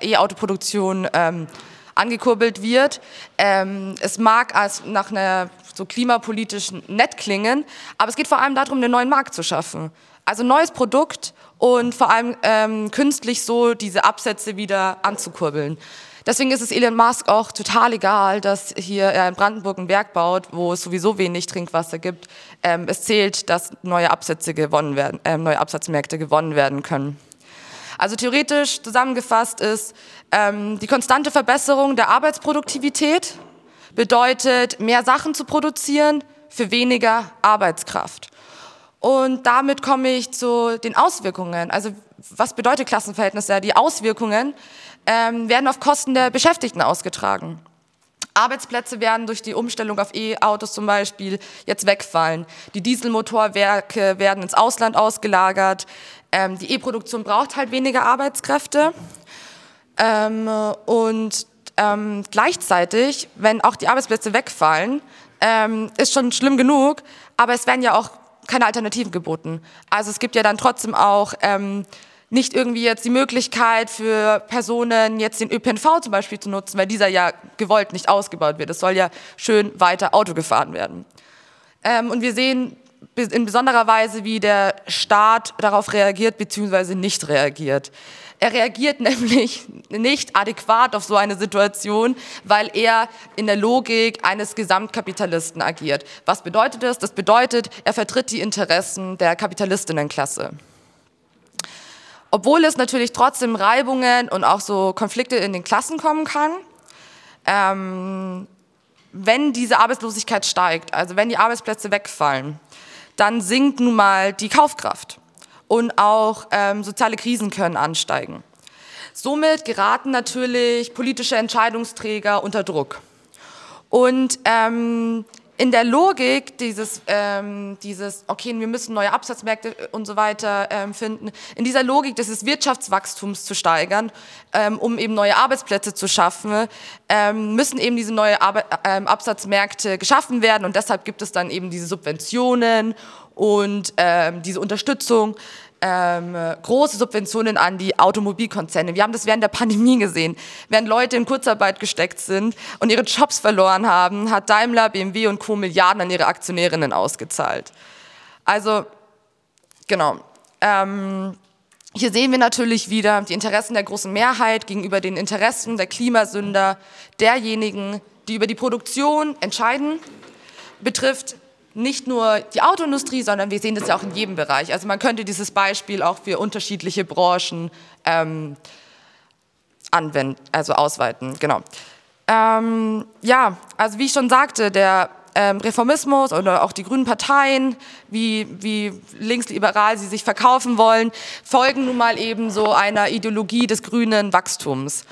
E-Auto-Produktion ähm, angekurbelt wird. Ähm, es mag als nach einer so klimapolitischen nett klingen, aber es geht vor allem darum, einen neuen Markt zu schaffen. Also neues Produkt und vor allem ähm, künstlich so diese Absätze wieder anzukurbeln. Deswegen ist es Elon Musk auch total egal, dass hier er in Brandenburg ein Werk baut, wo es sowieso wenig Trinkwasser gibt. Ähm, es zählt, dass neue Absätze gewonnen werden, äh, neue Absatzmärkte gewonnen werden können. Also theoretisch zusammengefasst ist ähm, die konstante Verbesserung der Arbeitsproduktivität bedeutet mehr Sachen zu produzieren für weniger Arbeitskraft. Und damit komme ich zu den Auswirkungen. Also was bedeutet Klassenverhältnisse? Die Auswirkungen ähm, werden auf Kosten der Beschäftigten ausgetragen. Arbeitsplätze werden durch die Umstellung auf E-Autos zum Beispiel jetzt wegfallen. Die Dieselmotorwerke werden ins Ausland ausgelagert. Ähm, die E-Produktion braucht halt weniger Arbeitskräfte. Ähm, und ähm, gleichzeitig, wenn auch die Arbeitsplätze wegfallen, ähm, ist schon schlimm genug, aber es werden ja auch keine Alternativen geboten. Also es gibt ja dann trotzdem auch ähm, nicht irgendwie jetzt die Möglichkeit für Personen jetzt den ÖPNV zum Beispiel zu nutzen, weil dieser ja gewollt nicht ausgebaut wird. Es soll ja schön weiter Auto gefahren werden. Ähm, und wir sehen in besonderer Weise, wie der Staat darauf reagiert bzw. nicht reagiert. Er reagiert nämlich nicht adäquat auf so eine Situation, weil er in der Logik eines Gesamtkapitalisten agiert. Was bedeutet das? Das bedeutet, er vertritt die Interessen der Kapitalistinnenklasse. Obwohl es natürlich trotzdem Reibungen und auch so Konflikte in den Klassen kommen kann, ähm, wenn diese Arbeitslosigkeit steigt, also wenn die Arbeitsplätze wegfallen, dann sinkt nun mal die Kaufkraft und auch ähm, soziale Krisen können ansteigen. Somit geraten natürlich politische Entscheidungsträger unter Druck. Und ähm, in der Logik dieses, ähm, dieses, okay, wir müssen neue Absatzmärkte und so weiter ähm, finden, in dieser Logik des Wirtschaftswachstums zu steigern, ähm, um eben neue Arbeitsplätze zu schaffen, ähm, müssen eben diese neue Arbe ähm, Absatzmärkte geschaffen werden. Und deshalb gibt es dann eben diese Subventionen und ähm, diese Unterstützung ähm, große Subventionen an die Automobilkonzerne. Wir haben das während der Pandemie gesehen. Während Leute in Kurzarbeit gesteckt sind und ihre Jobs verloren haben, hat Daimler, BMW und Co. Milliarden an ihre Aktionärinnen ausgezahlt. Also, genau. Ähm, hier sehen wir natürlich wieder die Interessen der großen Mehrheit gegenüber den Interessen der Klimasünder, derjenigen, die über die Produktion entscheiden betrifft nicht nur die Autoindustrie, sondern wir sehen das ja auch in jedem Bereich. Also man könnte dieses Beispiel auch für unterschiedliche Branchen ähm, anwenden, also ausweiten. Genau. Ähm, ja, also wie ich schon sagte, der ähm, Reformismus oder auch die grünen Parteien, wie, wie linksliberal sie sich verkaufen wollen, folgen nun mal eben so einer Ideologie des grünen Wachstums.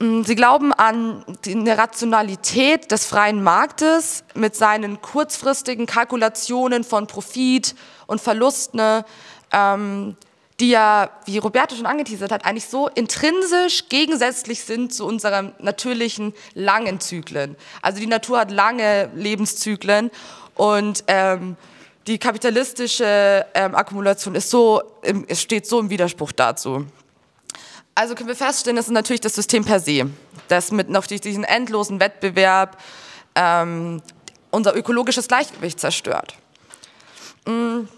Mm, sie glauben an die Rationalität des freien Marktes mit seinen kurzfristigen Kalkulationen von Profit und Verlusten, ähm, die ja, wie Roberto schon angeteasert hat, eigentlich so intrinsisch gegensätzlich sind zu unseren natürlichen langen Zyklen. Also die Natur hat lange Lebenszyklen und ähm, die kapitalistische ähm, Akkumulation ist so, steht so im Widerspruch dazu. Also können wir feststellen, das ist natürlich das System per se, das mit noch diesen endlosen Wettbewerb ähm, unser ökologisches Gleichgewicht zerstört. Mm,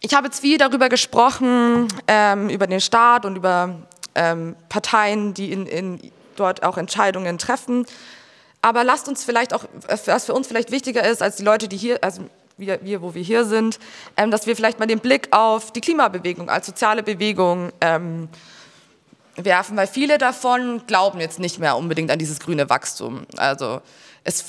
ich habe jetzt viel darüber gesprochen, ähm, über den Staat und über ähm, Parteien, die in, in dort auch Entscheidungen treffen. Aber lasst uns vielleicht auch, was für uns vielleicht wichtiger ist als die Leute, die hier, also wir, wir wo wir hier sind, ähm, dass wir vielleicht mal den Blick auf die Klimabewegung als soziale Bewegung ähm, werfen, weil viele davon glauben jetzt nicht mehr unbedingt an dieses grüne Wachstum. Also es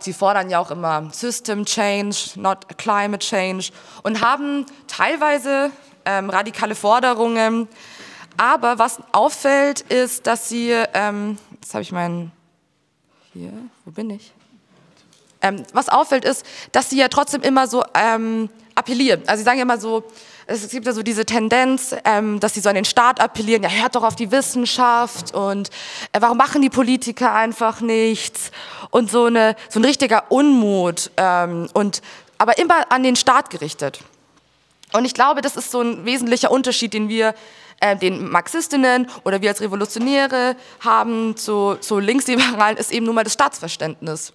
sie fordern ja auch immer System Change, not Climate Change und haben teilweise ähm, radikale Forderungen. Aber was auffällt, ist, dass sie, ähm, jetzt habe ich meinen, hier, wo bin ich? Ähm, was auffällt, ist, dass sie ja trotzdem immer so ähm, appellieren. Also sie sagen ja immer so, es gibt ja so diese Tendenz, ähm, dass sie so an den Staat appellieren, ja, hört doch auf die Wissenschaft und äh, warum machen die Politiker einfach nichts und so, eine, so ein richtiger Unmut ähm, und aber immer an den Staat gerichtet. Und ich glaube, das ist so ein wesentlicher Unterschied, den wir äh, den Marxistinnen oder wir als Revolutionäre haben zu, zu Linksliberalen, ist eben nun mal das Staatsverständnis.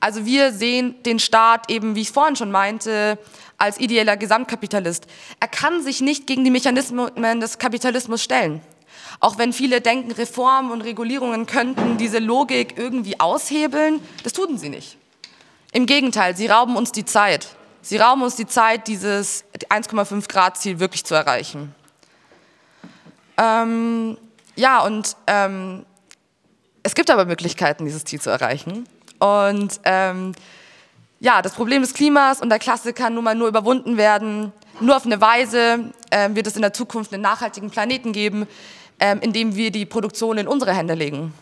Also wir sehen den Staat eben, wie ich vorhin schon meinte, als ideeller Gesamtkapitalist. Er kann sich nicht gegen die Mechanismen des Kapitalismus stellen. Auch wenn viele denken, Reformen und Regulierungen könnten diese Logik irgendwie aushebeln, das tun sie nicht. Im Gegenteil, sie rauben uns die Zeit. Sie rauben uns die Zeit, dieses 1,5 Grad Ziel wirklich zu erreichen. Ähm, ja, und ähm, es gibt aber Möglichkeiten, dieses Ziel zu erreichen. Und ähm, ja, das Problem des Klimas und der Klasse kann nun mal nur überwunden werden. Nur auf eine Weise äh, wird es in der Zukunft einen nachhaltigen Planeten geben, äh, in dem wir die Produktion in unsere Hände legen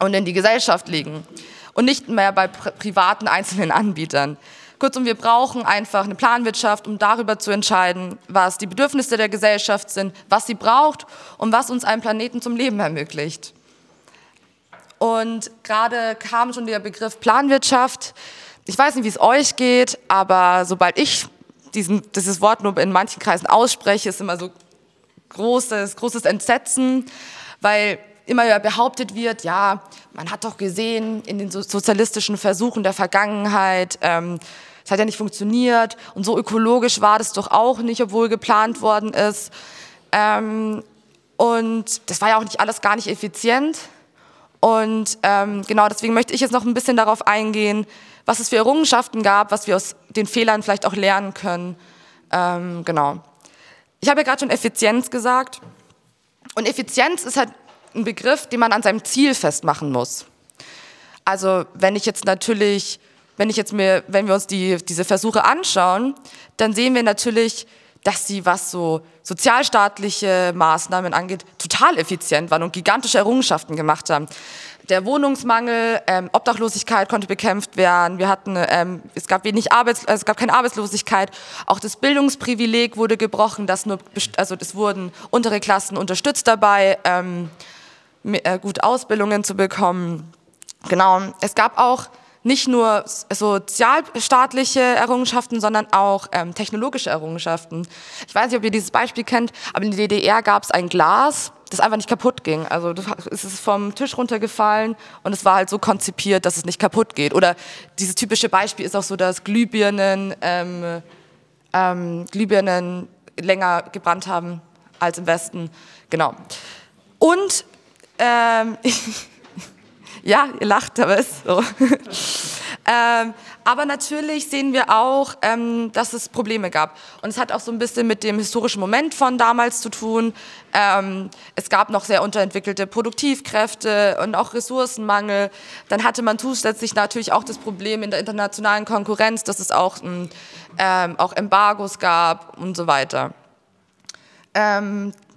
und in die Gesellschaft legen und nicht mehr bei pri privaten einzelnen Anbietern. Kurzum, wir brauchen einfach eine Planwirtschaft, um darüber zu entscheiden, was die Bedürfnisse der Gesellschaft sind, was sie braucht und was uns einen Planeten zum Leben ermöglicht. Und gerade kam schon der Begriff Planwirtschaft ich weiß nicht, wie es euch geht, aber sobald ich diesen, dieses Wort nur in manchen Kreisen ausspreche, ist immer so großes, großes Entsetzen, weil immer behauptet wird, ja, man hat doch gesehen in den sozialistischen Versuchen der Vergangenheit, ähm, es hat ja nicht funktioniert und so ökologisch war das doch auch nicht, obwohl geplant worden ist. Ähm, und das war ja auch nicht alles gar nicht effizient. Und ähm, genau deswegen möchte ich jetzt noch ein bisschen darauf eingehen, was es für Errungenschaften gab, was wir aus den Fehlern vielleicht auch lernen können. Ähm, genau. Ich habe ja gerade schon Effizienz gesagt. Und Effizienz ist halt ein Begriff, den man an seinem Ziel festmachen muss. Also wenn ich jetzt natürlich, wenn ich jetzt mir, wenn wir uns die, diese Versuche anschauen, dann sehen wir natürlich, dass sie, was so sozialstaatliche Maßnahmen angeht, total effizient waren und gigantische Errungenschaften gemacht haben der Wohnungsmangel, ähm, Obdachlosigkeit konnte bekämpft werden. Wir hatten, ähm, es gab wenig Arbeits, also es gab keine Arbeitslosigkeit. Auch das Bildungsprivileg wurde gebrochen, dass nur, also es wurden untere Klassen unterstützt dabei, ähm, äh, gut Ausbildungen zu bekommen. Genau. Es gab auch nicht nur sozialstaatliche Errungenschaften, sondern auch ähm, technologische Errungenschaften. Ich weiß nicht, ob ihr dieses Beispiel kennt, aber in der DDR gab es ein Glas, das einfach nicht kaputt ging. Also es ist vom Tisch runtergefallen und es war halt so konzipiert, dass es nicht kaputt geht. Oder dieses typische Beispiel ist auch so, dass Glühbirnen, ähm, ähm, Glühbirnen länger gebrannt haben als im Westen. Genau. Und ähm, Ja, ihr lacht, aber ist so. Ähm, aber natürlich sehen wir auch, ähm, dass es Probleme gab. Und es hat auch so ein bisschen mit dem historischen Moment von damals zu tun. Ähm, es gab noch sehr unterentwickelte Produktivkräfte und auch Ressourcenmangel. Dann hatte man zusätzlich natürlich auch das Problem in der internationalen Konkurrenz, dass es auch, ähm, auch Embargos gab und so weiter.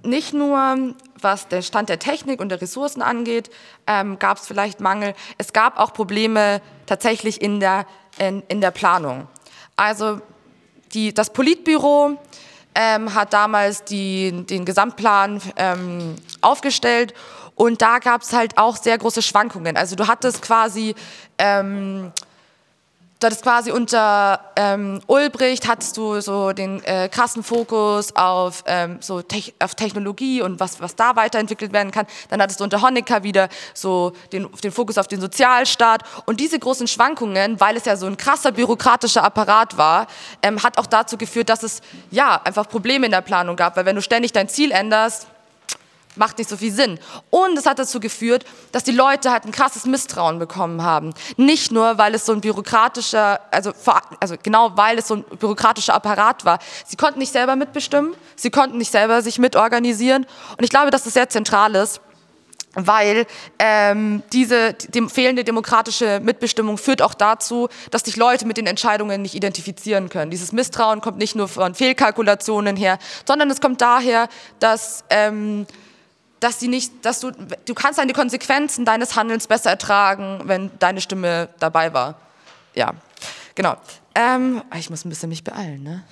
Nicht nur was der Stand der Technik und der Ressourcen angeht, ähm, gab es vielleicht Mangel. Es gab auch Probleme tatsächlich in der, in, in der Planung. Also die, das Politbüro ähm, hat damals die, den Gesamtplan ähm, aufgestellt und da gab es halt auch sehr große Schwankungen. Also du hattest quasi ähm, das ist quasi unter ähm, Ulbricht hattest du so den äh, krassen Fokus auf, ähm, so Te auf Technologie und was, was da weiterentwickelt werden kann. Dann hattest du unter Honecker wieder so den, den Fokus auf den Sozialstaat. Und diese großen Schwankungen, weil es ja so ein krasser bürokratischer Apparat war, ähm, hat auch dazu geführt, dass es ja einfach Probleme in der Planung gab. Weil wenn du ständig dein Ziel änderst, macht nicht so viel Sinn. Und es hat dazu geführt, dass die Leute halt ein krasses Misstrauen bekommen haben. Nicht nur, weil es so ein bürokratischer, also, also genau weil es so ein bürokratischer Apparat war. Sie konnten nicht selber mitbestimmen, sie konnten nicht selber sich mitorganisieren. Und ich glaube, dass das sehr zentral ist weil ähm, diese die fehlende demokratische Mitbestimmung führt auch dazu, dass sich Leute mit den Entscheidungen nicht identifizieren können. Dieses Misstrauen kommt nicht nur von Fehlkalkulationen her, sondern es kommt daher, dass ähm, dass sie nicht, dass du, du kannst dann die Konsequenzen deines Handelns besser ertragen, wenn deine Stimme dabei war. Ja, genau. Ähm, ah, ich muss ein bisschen mich beeilen, ne?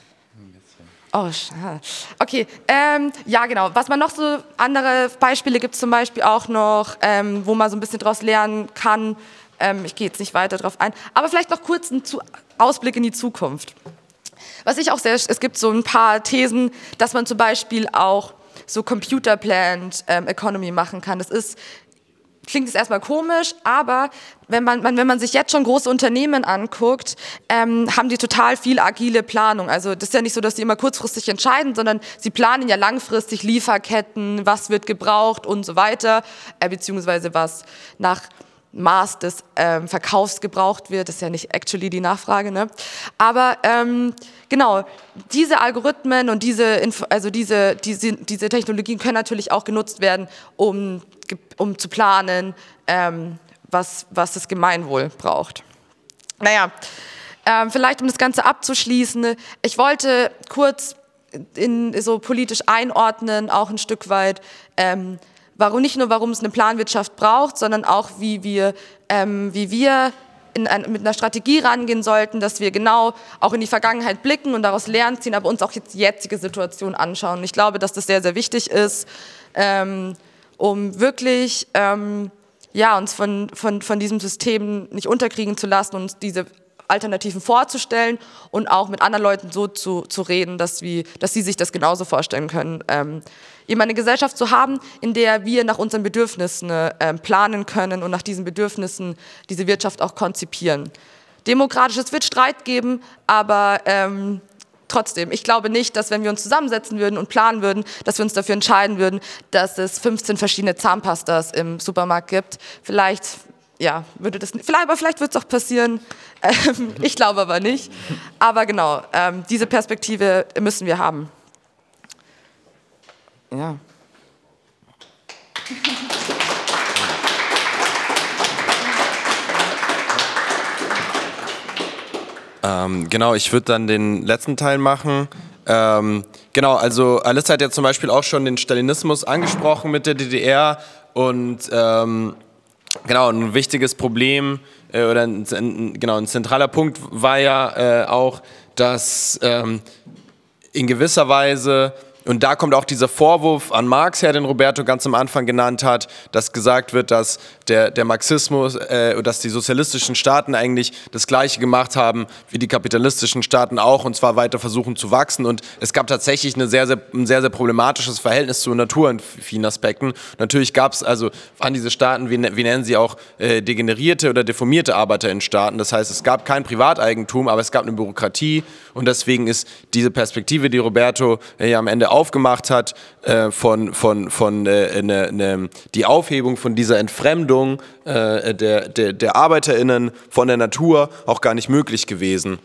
Oh, schade. Okay, ähm, ja genau. Was man noch so, andere Beispiele gibt zum Beispiel auch noch, ähm, wo man so ein bisschen daraus lernen kann. Ähm, ich gehe jetzt nicht weiter darauf ein, aber vielleicht noch kurz einen Ausblick in die Zukunft. Was ich auch sehr, es gibt so ein paar Thesen, dass man zum Beispiel auch so Computer-Planned ähm, Economy machen kann. Das ist klingt jetzt erstmal komisch, aber wenn man, man, wenn man sich jetzt schon große Unternehmen anguckt, ähm, haben die total viel agile Planung. Also das ist ja nicht so, dass die immer kurzfristig entscheiden, sondern sie planen ja langfristig Lieferketten, was wird gebraucht und so weiter, äh, beziehungsweise was nach Maß des ähm, Verkaufs gebraucht wird. Das ist ja nicht actually die Nachfrage. Ne? Aber ähm, genau, diese Algorithmen und diese, also diese, diese, diese Technologien können natürlich auch genutzt werden, um, um zu planen, ähm, was, was das Gemeinwohl braucht. Naja, ähm, vielleicht um das Ganze abzuschließen, ich wollte kurz in, so politisch einordnen, auch ein Stück weit, ähm, warum nicht nur, warum es eine Planwirtschaft braucht, sondern auch, wie wir, ähm, wie wir ein, mit einer Strategie rangehen sollten, dass wir genau auch in die Vergangenheit blicken und daraus Lernen ziehen, aber uns auch jetzt die jetzige Situation anschauen. Ich glaube, dass das sehr, sehr wichtig ist, ähm, um wirklich ähm, ja, uns von, von, von diesem System nicht unterkriegen zu lassen und diese Alternativen vorzustellen und auch mit anderen Leuten so zu, zu reden, dass, wir, dass sie sich das genauso vorstellen können. Ähm, eben eine Gesellschaft zu haben, in der wir nach unseren Bedürfnissen äh, planen können und nach diesen Bedürfnissen diese Wirtschaft auch konzipieren. Demokratisch, es wird Streit geben, aber ähm, trotzdem, ich glaube nicht, dass wenn wir uns zusammensetzen würden und planen würden, dass wir uns dafür entscheiden würden, dass es 15 verschiedene Zahnpastas im Supermarkt gibt. Vielleicht ja, würde das, vielleicht, aber vielleicht wird es auch passieren. Ähm, ich glaube aber nicht. Aber genau, ähm, diese Perspektive müssen wir haben. Ja. Ähm, genau, ich würde dann den letzten Teil machen. Ähm, genau, also Alice hat ja zum Beispiel auch schon den Stalinismus angesprochen mit der DDR und ähm, genau, ein wichtiges Problem äh, oder ein, ein, genau, ein zentraler Punkt war ja äh, auch, dass ähm, in gewisser Weise und da kommt auch dieser Vorwurf an Marx her, den Roberto ganz am Anfang genannt hat, dass gesagt wird, dass der, der Marxismus, äh, dass die sozialistischen Staaten eigentlich das Gleiche gemacht haben wie die kapitalistischen Staaten auch und zwar weiter versuchen zu wachsen. Und es gab tatsächlich eine sehr, sehr, ein sehr, sehr problematisches Verhältnis zur Natur in vielen Aspekten. Natürlich gab es, also waren diese Staaten, wie, wie nennen sie auch, äh, degenerierte oder deformierte Arbeiter in Staaten. Das heißt, es gab kein Privateigentum, aber es gab eine Bürokratie und deswegen ist diese Perspektive, die Roberto äh, ja am Ende auch aufgemacht hat, äh, von, von, von äh, ne, ne, die Aufhebung von dieser Entfremdung äh, der, der, der ArbeiterInnen von der Natur auch gar nicht möglich gewesen.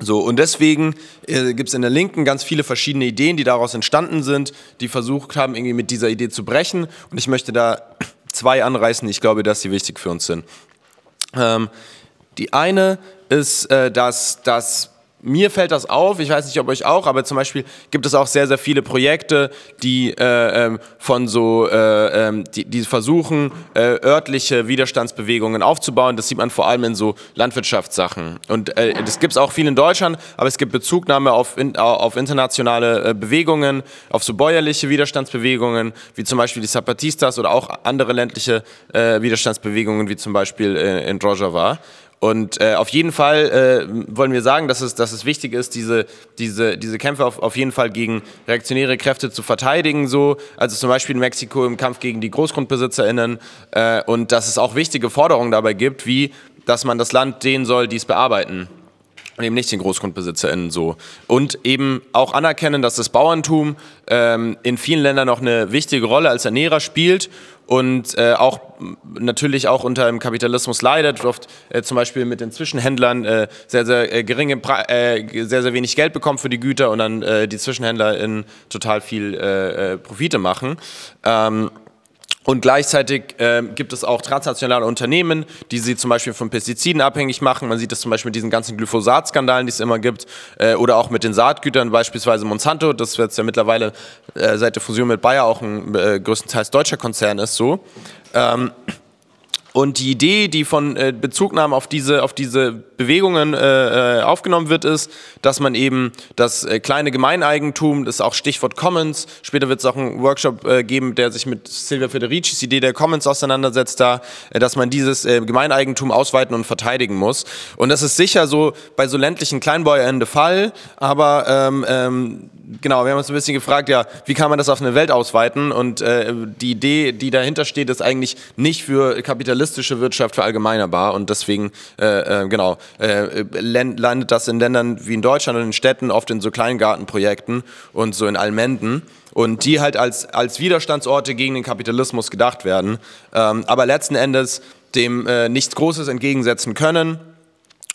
So, und deswegen äh, gibt es in der Linken ganz viele verschiedene Ideen, die daraus entstanden sind, die versucht haben, irgendwie mit dieser Idee zu brechen. Und ich möchte da zwei anreißen, ich glaube, dass sie wichtig für uns sind. Ähm, die eine ist, äh, dass, dass mir fällt das auf, ich weiß nicht, ob euch auch, aber zum Beispiel gibt es auch sehr, sehr viele Projekte, die äh, ähm, von so, äh, ähm, die, die versuchen, äh, örtliche Widerstandsbewegungen aufzubauen. Das sieht man vor allem in so Landwirtschaftssachen. Und äh, das gibt es auch viel in Deutschland, aber es gibt Bezugnahme auf, in, auf internationale äh, Bewegungen, auf so bäuerliche Widerstandsbewegungen, wie zum Beispiel die Zapatistas oder auch andere ländliche äh, Widerstandsbewegungen, wie zum Beispiel in Rojava. Und äh, auf jeden Fall äh, wollen wir sagen, dass es, dass es wichtig ist, diese, diese, diese Kämpfe auf, auf jeden Fall gegen reaktionäre Kräfte zu verteidigen, so. Also zum Beispiel in Mexiko im Kampf gegen die GroßgrundbesitzerInnen äh, und dass es auch wichtige Forderungen dabei gibt, wie dass man das Land denen soll, die es bearbeiten. Und eben nicht den GroßgrundbesitzerInnen so. Und eben auch anerkennen, dass das Bauerntum ähm, in vielen Ländern noch eine wichtige Rolle als Ernährer spielt und äh, auch natürlich auch unter dem Kapitalismus leidet, oft äh, zum Beispiel mit den Zwischenhändlern äh, sehr, sehr äh, geringe, äh, sehr, sehr wenig Geld bekommt für die Güter und dann äh, die Zwischenhändler in total viel Profite machen. Ähm, und gleichzeitig äh, gibt es auch transnationale Unternehmen, die sie zum Beispiel von Pestiziden abhängig machen. Man sieht das zum Beispiel mit diesen ganzen Glyphosat-Skandalen, die es immer gibt. Äh, oder auch mit den Saatgütern, beispielsweise Monsanto, das jetzt ja mittlerweile äh, seit der Fusion mit Bayer auch ein äh, größtenteils deutscher Konzern ist. so. Ähm, und die Idee, die von äh, Bezugnahme auf diese, auf diese Bewegungen äh, äh, aufgenommen wird, ist, dass man eben das äh, kleine Gemeineigentum, das ist auch Stichwort Commons, später wird es auch einen Workshop äh, geben, der sich mit Silvia Federicis Idee der Commons auseinandersetzt, da, äh, dass man dieses äh, Gemeineigentum ausweiten und verteidigen muss. Und das ist sicher so bei so ländlichen Kleinbäuerinnen der Fall, aber ähm, ähm, genau, wir haben uns ein bisschen gefragt, ja, wie kann man das auf eine Welt ausweiten? Und äh, die Idee, die dahinter steht, ist eigentlich nicht für kapitalistische Wirtschaft verallgemeinerbar. Und deswegen, äh, äh, genau, äh, landet das in Ländern wie in Deutschland und in Städten oft in so Kleingartenprojekten und so in Allmenden. Und die halt als, als Widerstandsorte gegen den Kapitalismus gedacht werden. Ähm, aber letzten Endes dem äh, nichts Großes entgegensetzen können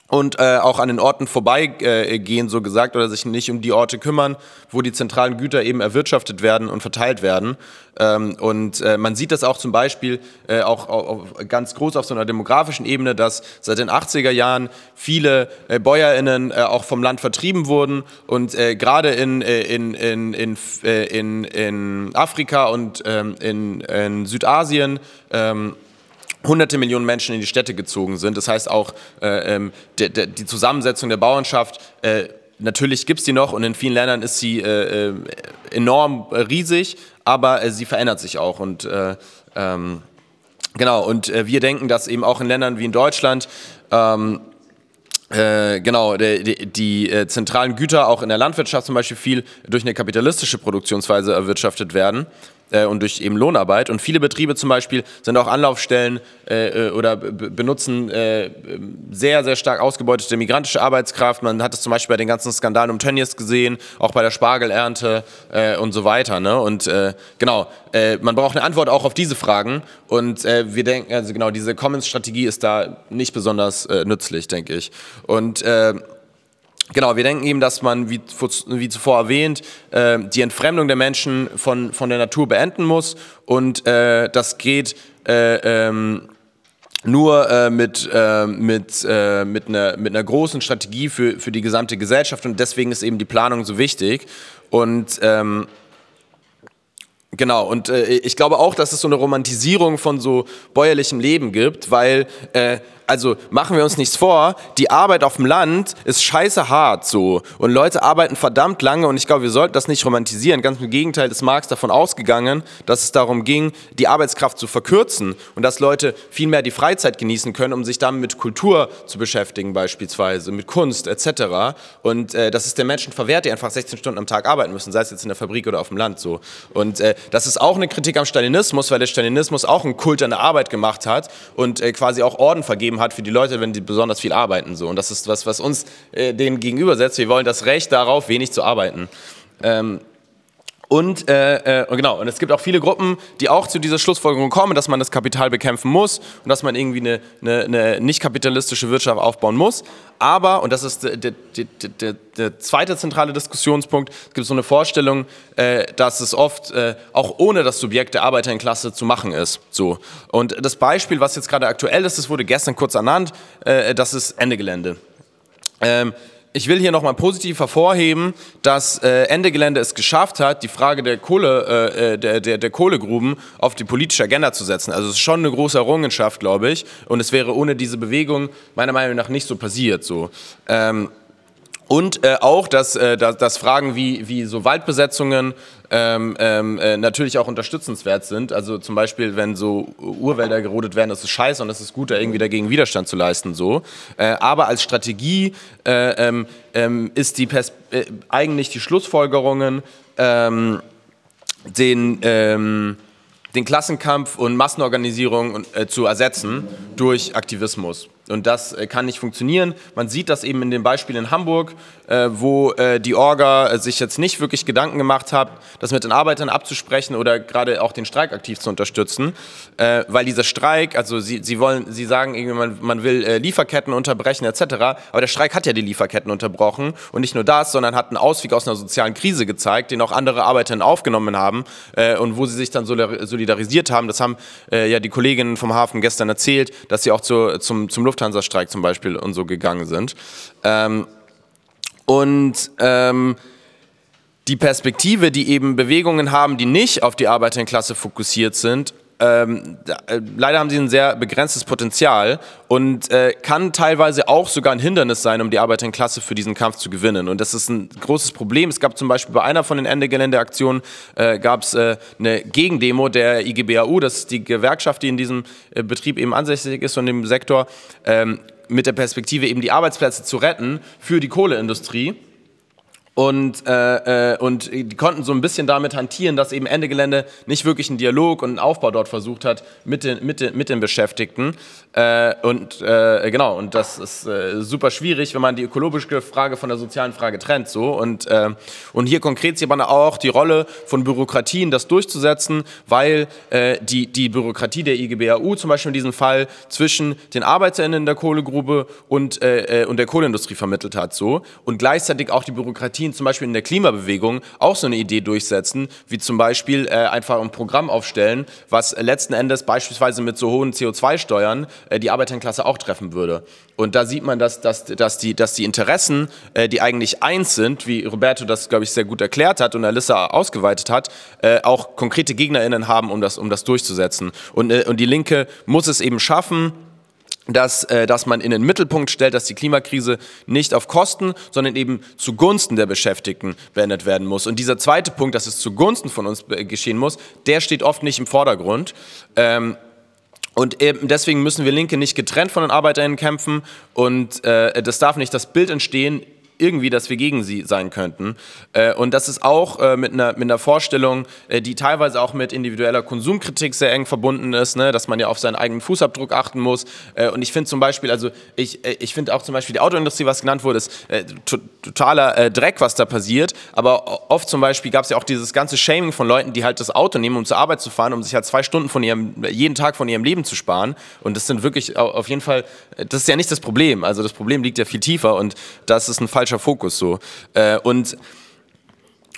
und äh, auch an den Orten vorbeigehen, äh, so gesagt, oder sich nicht um die Orte kümmern, wo die zentralen Güter eben erwirtschaftet werden und verteilt werden. Ähm, und äh, man sieht das auch zum Beispiel äh, auch, auch, ganz groß auf so einer demografischen Ebene, dass seit den 80er Jahren viele äh, BäuerInnen äh, auch vom Land vertrieben wurden und äh, gerade in, äh, in, in, in, äh, in, in Afrika und ähm, in, in Südasien ähm, hunderte Millionen Menschen in die Städte gezogen sind. Das heißt auch äh, ähm, de, de, die Zusammensetzung der Bauernschaft, äh, natürlich gibt es die noch und in vielen Ländern ist sie äh, äh enorm riesig, aber äh, sie verändert sich auch und äh, ähm, genau und wir denken, dass eben auch in Ländern wie in Deutschland ähm, äh, genau, die, die, äh, zentralen Güter auch in der Landwirtschaft zum Beispiel viel durch eine kapitalistische Produktionsweise erwirtschaftet werden äh, und durch eben Lohnarbeit. Und viele Betriebe zum Beispiel sind auch Anlaufstellen äh, äh oder benutzen äh, sehr, sehr stark ausgebeutete migrantische Arbeitskraft. Man hat es zum Beispiel bei den ganzen Skandalen um Tönnies gesehen, auch bei der Spargelernte äh, und so weiter. Ne? Und äh, genau, man braucht eine Antwort auch auf diese Fragen. Und wir denken, also genau, diese Commons-Strategie ist da nicht besonders nützlich, denke ich. Und Genau, wir denken eben, dass man, wie, wie zuvor erwähnt, äh, die Entfremdung der Menschen von, von der Natur beenden muss und äh, das geht äh, ähm, nur äh, mit, äh, mit, äh, mit, einer, mit einer großen Strategie für, für die gesamte Gesellschaft und deswegen ist eben die Planung so wichtig. Und ähm, Genau, und äh, ich glaube auch, dass es so eine Romantisierung von so bäuerlichem Leben gibt, weil also machen wir uns nichts vor, die Arbeit auf dem Land ist scheiße hart so und Leute arbeiten verdammt lange und ich glaube, wir sollten das nicht romantisieren. Ganz im Gegenteil ist Marx davon ausgegangen, dass es darum ging, die Arbeitskraft zu verkürzen und dass Leute viel mehr die Freizeit genießen können, um sich dann mit Kultur zu beschäftigen beispielsweise, mit Kunst etc. Und äh, das ist den Menschen verwehrt, die einfach 16 Stunden am Tag arbeiten müssen, sei es jetzt in der Fabrik oder auf dem Land so. Und äh, das ist auch eine Kritik am Stalinismus, weil der Stalinismus auch einen Kult an der Arbeit gemacht hat und äh, quasi auch Orden vergeben hat für die Leute, wenn die besonders viel arbeiten. So. Und das ist was, was uns äh, denen gegenübersetzt. Wir wollen das Recht darauf, wenig zu arbeiten. Ähm, Und äh, äh, genau, und es gibt auch viele Gruppen, die auch zu dieser Schlussfolgerung kommen, dass man das Kapital bekämpfen muss und dass man irgendwie eine, eine, eine nicht kapitalistische Wirtschaft aufbauen muss. Aber, und das ist der, der, der, der zweite zentrale Diskussionspunkt, es gibt so eine Vorstellung, äh, dass es oft äh, auch ohne das Subjekt der Arbeiterklasse zu machen ist. So. Und das Beispiel, was jetzt gerade aktuell ist, das wurde gestern kurz ernannt, äh, das ist Ende Gelände. Ähm, ich will hier nochmal positiv hervorheben, dass äh, Ende Gelände es geschafft hat, die Frage der, Kohle, äh, äh, der, der, der Kohlegruben auf die politische Agenda zu setzen. Also es ist schon eine große Errungenschaft, glaube ich. Und es wäre ohne diese Bewegung meiner Meinung nach nicht so passiert. So. Ähm, und äh, auch, dass, äh, dass, dass Fragen wie, wie so Waldbesetzungen ähm, ähm, äh, natürlich auch unterstützenswert sind. Also zum Beispiel, wenn so Urwälder gerodet werden, ist es scheiße und es ist gut, da irgendwie dagegen Widerstand zu leisten. So. Äh, aber als Strategie äh, ähm, ähm ist die Pers äh, eigentlich die Schlussfolgerungen ähm, den ähm, den Klassenkampf und Massenorganisierung zu ersetzen durch Aktivismus. Und das äh, kann nicht funktionieren. Man sieht das eben in dem Beispiel in Hamburg, äh, wo äh, die Orga sich jetzt nicht wirklich Gedanken gemacht hat, das mit den Arbeitern abzusprechen oder gerade auch den Streik aktiv zu unterstützen, weil dieser Streik, also sie, sie wollen, sie sagen irgendwie, man, man will Lieferketten unterbrechen etc., aber der Streik hat ja die Lieferketten unterbrochen und nicht nur das, sondern hat einen Ausweg aus einer sozialen Krise gezeigt, den auch andere Arbeiterinnen aufgenommen haben und wo sie sich dann solidarisiert haben. Das haben ja die Kolleginnen vom Hafen gestern erzählt, dass sie auch zu, zum, zum Luft Lufthansa-Streik zum Beispiel und so gegangen sind. Ähm, und ähm, die Perspektive, die eben Bewegungen haben, die nicht auf die Arbeiterklasse fokussiert sind, ähm, äh, leider haben sie ein sehr begrenztes Potenzial und äh, kann teilweise auch sogar ein Hindernis sein, um die Arbeiterklasse für diesen Kampf zu gewinnen. Und das ist ein großes Problem. Es gab zum Beispiel bei einer von den Ende Geländeaktionen äh, gab es äh, eine Gegendemo der IGBAU, das ist die Gewerkschaft, die in diesem äh, Betrieb eben ansässig ist und im Sektor, ähm, mit der Perspektive eben die Arbeitsplätze zu retten für die Kohleindustrie und, äh, äh, und die konnten so ein bisschen damit hantieren, dass eben Ende Gelände nicht wirklich einen Dialog und einen Aufbau dort versucht hat mit den, mit den, mit den Beschäftigten. Äh, und äh, genau, und das ist äh, super schwierig, wenn man die ökologische Frage von der sozialen Frage trennt. So. Und, äh, und hier konkret sieht man auch die Rolle von Bürokratien, das durchzusetzen, weil die, die Bürokratie der IGBAU zum Beispiel in diesem Fall zwischen den ArbeiterInnen der Kohlegrube und, und der Kohleindustrie vermittelt hat. So. Und gleichzeitig auch die Bürokratien Medien zum Beispiel in der Klimabewegung auch so eine Idee durchsetzen, wie zum Beispiel äh, einfach ein Programm aufstellen, was letzten Endes beispielsweise mit so hohen CO2-Steuern äh, die Arbeiterklasse auch treffen würde. Und da sieht man, dass, dass, dass, die, dass die Interessen, äh, die eigentlich eins sind, wie Roberto das, glaube ich, sehr gut erklärt hat und Alissa ausgeweitet hat, äh, auch konkrete GegnerInnen haben, um das, um das durchzusetzen. Und, äh, und die Linke muss es eben schaffen, dass, äh, dass man in den Mittelpunkt stellt, dass die Klimakrise nicht auf Kosten, sondern eben zugunsten der Beschäftigten beendet werden muss. Und dieser zweite Punkt, dass es zugunsten von uns äh, geschehen muss, der steht oft nicht im Vordergrund. Ähm, und eben deswegen müssen wir Linke nicht getrennt von den ArbeiterInnen kämpfen und äh, das darf nicht das Bild entstehen, irgendwie, dass wir gegen sie sein könnten. Äh, und das ist auch äh, mit, einer, mit einer Vorstellung, äh, die teilweise auch mit individueller Konsumkritik sehr eng verbunden ist, ne? dass man ja auf seinen eigenen Fußabdruck achten muss. Äh, und ich finde zum Beispiel, also ich, äh, ich finde auch zum Beispiel die Autoindustrie, was genannt wurde, ist äh, totaler Dreck, was da passiert. Aber oft zum Beispiel gab es ja auch dieses ganze Shaming von Leuten, die halt das Auto nehmen, um zur Arbeit zu fahren, um sich halt zwei Stunden von ihrem, jeden Tag von ihrem Leben zu sparen. Und das sind wirklich auf jeden Fall, das ist ja nicht das Problem. Also das Problem liegt ja viel tiefer und das ist ein falscher falscher Fokus so. Äh, und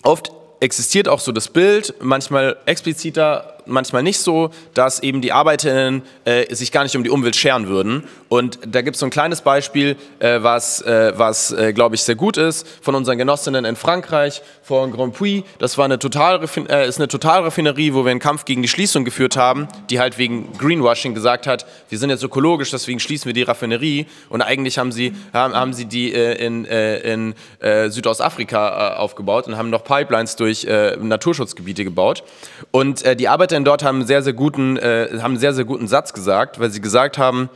oft existiert auch so das Bild, manchmal expliziter, manchmal nicht so, dass eben die Arbeiterinnen äh, sich gar nicht um die Umwelt scheren würden. Und da gibt es so ein kleines Beispiel, äh, was, äh, was äh, glaube ich, sehr gut ist, von unseren Genossinnen in Frankreich, von Grand Puy. Das war eine Total äh, ist eine Totalraffinerie, wo wir einen Kampf gegen die Schließung geführt haben, die halt wegen Greenwashing gesagt hat, wir sind jetzt ökologisch, deswegen schließen wir die Raffinerie. Und eigentlich haben sie, haben, haben sie die äh, in, in Südostafrika aufgebaut und haben noch Pipelines durch Naturschutzgebiete gebaut. Und die Arbeit Arbeiterinnen dort haben sehr, sehr guten, äh, haben einen sehr, sehr guten Satz gesagt, weil sie gesagt haben,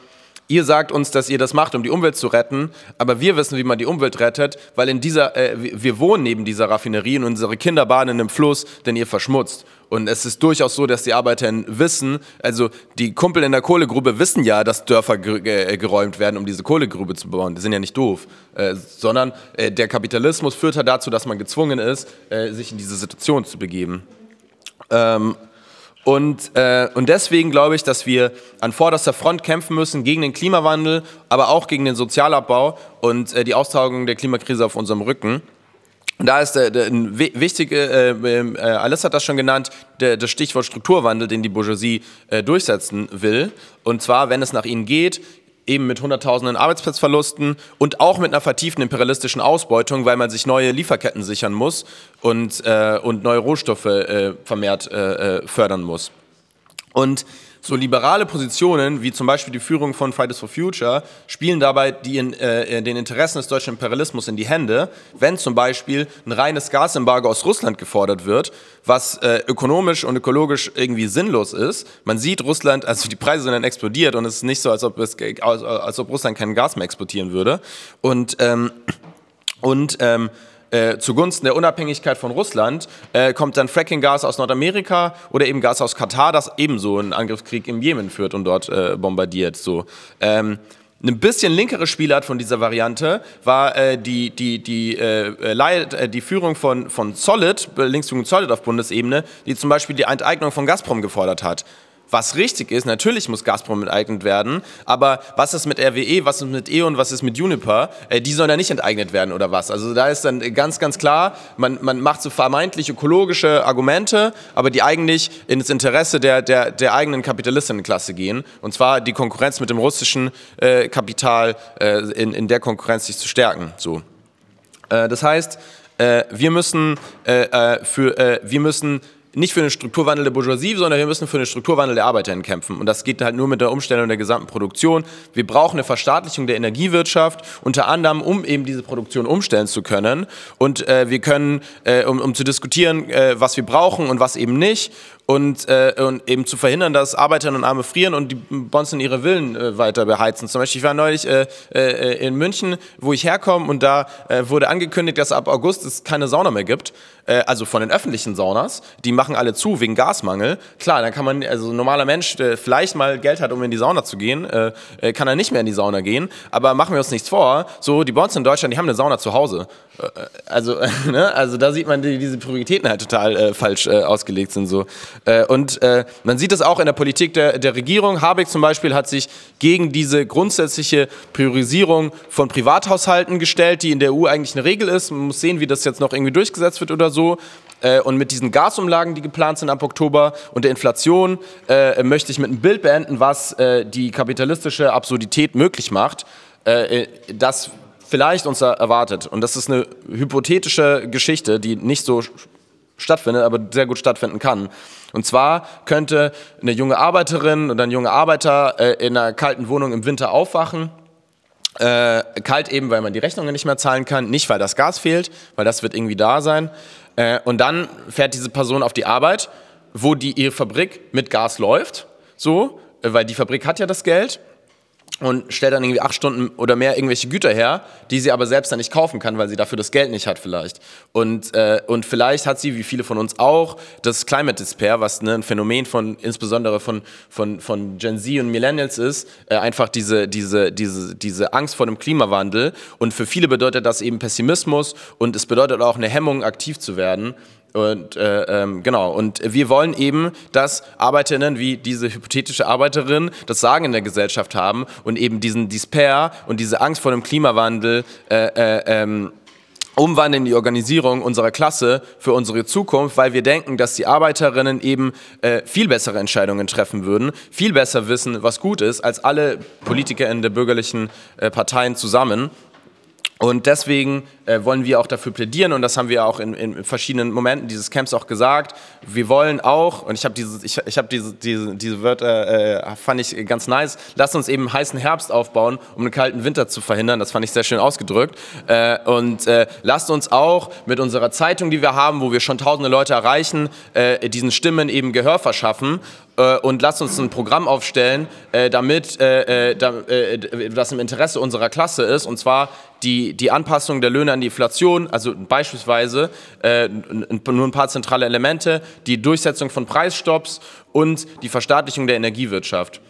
Ihr sagt uns, dass ihr das macht, um die Umwelt zu retten, aber wir wissen, wie man die Umwelt rettet, weil in dieser, äh, wir wohnen neben dieser Raffinerie und unsere Kinder baden im Fluss, denn ihr verschmutzt. Und es ist durchaus so, dass die Arbeiterinnen wissen, also die Kumpel in der Kohlegrube wissen ja, dass Dörfer geräumt werden, um diese Kohlegrube zu bauen. Die sind ja nicht doof, äh, sondern äh, der Kapitalismus führt halt dazu, dass man gezwungen ist, äh, sich in diese Situation zu begeben. Ähm, und, äh, und deswegen glaube ich, dass wir an vorderster Front kämpfen müssen gegen den Klimawandel, aber auch gegen den Sozialabbau und äh, die Austragung der Klimakrise auf unserem Rücken. Und da ist der, der, ein wichtige, äh, äh, Alice hat das schon genannt, der, das Stichwort Strukturwandel, den die Bourgeoisie äh, durchsetzen will. Und zwar, wenn es nach ihnen geht, eben mit hunderttausenden Arbeitsplatzverlusten und auch mit einer vertieften imperialistischen Ausbeutung, weil man sich neue Lieferketten sichern muss und, äh, und neue Rohstoffe äh, vermehrt äh, äh fördern muss. Und so liberale Positionen, wie zum Beispiel die Führung von Fridays for Future, spielen dabei die in, äh, den Interessen des deutschen Imperialismus in die Hände, wenn zum Beispiel ein reines Gasembargo aus Russland gefordert wird, was äh, ökonomisch und ökologisch irgendwie sinnlos ist. Man sieht Russland, also die Preise sind dann explodiert und es ist nicht so, als ob, es, als, als ob Russland kein Gas mehr exportieren würde. Und, ähm, und ähm, äh, zugunsten der Unabhängigkeit von Russland äh, kommt dann Fracking-Gas aus Nordamerika oder eben Gas aus Katar, das ebenso einen Angriffskrieg im Jemen führt und dort äh, bombardiert. So. Ähm, eine bisschen linkere Spielart von dieser Variante war äh, die, die, die, äh, äh die Führung von, von Solid, Linksführung Solid auf Bundesebene, die zum Beispiel die Enteignung von Gazprom gefordert hat was richtig ist, natürlich muss Gazprom enteignet werden, aber was ist mit RWE, was ist mit E.ON, was ist mit Juniper, äh, die sollen ja nicht enteignet werden oder was. Also da ist dann ganz, ganz klar, man, man macht so vermeintlich ökologische Argumente, aber die eigentlich ins Interesse der, der, der eigenen Kapitalistinnenklasse gehen, und zwar die Konkurrenz mit dem russischen äh, Kapital äh, in, in der Konkurrenz sich zu stärken. So. Äh, das heißt, äh, wir müssen, äh, für, wir müssen nicht für einen Strukturwandel der Bourgeoisie, sondern wir müssen für einen Strukturwandel der Arbeiterinnen kämpfen. Und das geht halt nur mit der Umstellung der gesamten Produktion. Wir brauchen eine Verstaatlichung der Energiewirtschaft, unter anderem, um eben diese Produktion umstellen zu können. Und äh, wir können, äh, um, um zu diskutieren, äh, was wir brauchen und was eben nicht und, äh, und eben zu verhindern, dass Arbeiterinnen und Arme frieren und die Bonzen ihre Villen äh, weiter beheizen. Zum Beispiel, ich war neulich äh, äh, in München, wo ich herkomme und da äh, wurde angekündigt, dass ab August es keine Sauna mehr gibt, äh, also von den öffentlichen Saunas. Die machen alle zu wegen Gasmangel. Klar, dann kann man, also ein normaler Mensch, der vielleicht mal Geld hat, um in die Sauna zu gehen, kann er nicht mehr in die Sauna gehen. Aber machen wir uns nichts vor, so die Bonzen in Deutschland, die haben eine Sauna zu Hause. Also, ne? also da sieht man, die, diese Prioritäten halt total falsch ausgelegt sind. So. Äh, und äh, man sieht es auch in der Politik der, der Regierung. Habeck zum Beispiel hat sich gegen diese grundsätzliche Priorisierung von Privathaushalten gestellt, die in der EU eigentlich eine Regel ist. Man muss sehen, wie das jetzt noch irgendwie durchgesetzt wird oder so. Äh, und mit diesen Gasumlagen, die geplant sind ab Oktober und der Inflation, möchte ich mit einem Bild beenden, was die kapitalistische Absurdität möglich macht. Das vielleicht uns erwartet. Und das ist eine hypothetische Geschichte, die nicht so stattfindet, aber sehr gut stattfinden kann. Und zwar könnte eine junge Arbeiterin oder ein junger Arbeiter äh, in einer kalten Wohnung im Winter aufwachen. Äh, kalt eben, weil man die Rechnungen nicht mehr zahlen kann, nicht weil das Gas fehlt, weil das wird irgendwie da sein. Äh, und dann fährt diese Person auf die Arbeit, wo die ihre Fabrik mit Gas läuft, so, äh, weil die Fabrik hat ja das Geld und stellt dann irgendwie acht Stunden oder mehr irgendwelche Güter her, die sie aber selbst dann nicht kaufen kann, weil sie dafür das Geld nicht hat vielleicht. Und, äh, und vielleicht hat sie, wie viele von uns auch, das Climate Despair, was ne, ein Phänomen von insbesondere von, von, von Gen Z und Millennials ist, äh, einfach diese, diese, diese, diese Angst vor dem Klimawandel. Und für viele bedeutet das eben Pessimismus und es bedeutet auch eine Hemmung, aktiv zu werden. Und äh, ähm, genau, und wir wollen eben, dass Arbeiterinnen wie diese hypothetische Arbeiterin das Sagen in der Gesellschaft haben und eben diesen Despair und diese Angst vor dem Klimawandel äh, äh, ähm, umwandeln in die Organisierung unserer Klasse für unsere Zukunft, weil wir denken, dass die Arbeiterinnen eben äh, viel bessere Entscheidungen treffen würden, viel besser wissen, was gut ist, als alle Politiker in der bürgerlichen äh, Parteien zusammen. Und deswegen äh, wollen wir auch dafür plädieren und das haben wir auch in, in, verschiedenen Momenten dieses Camps auch gesagt. Wir wollen auch, und ich habe diese, ich, ich hab diese, diese, diese Wörter, äh, fand ich ganz nice, lasst uns eben heißen Herbst aufbauen, um einen kalten Winter zu verhindern. Das fand ich sehr schön ausgedrückt. Äh, und äh, lasst uns auch mit unserer Zeitung, die wir haben, wo wir schon tausende Leute erreichen, äh, diesen Stimmen eben Gehör verschaffen äh, und lasst uns ein Programm aufstellen, äh, damit äh, äh, da, äh, das im Interesse unserer Klasse ist, und zwar die, die Anpassung der Löhne an die Inflation, also beispielsweise äh, nur ein paar zentrale Elemente, die Durchsetzung von Preisstopps und die Verstaatlichung der Energiewirtschaft.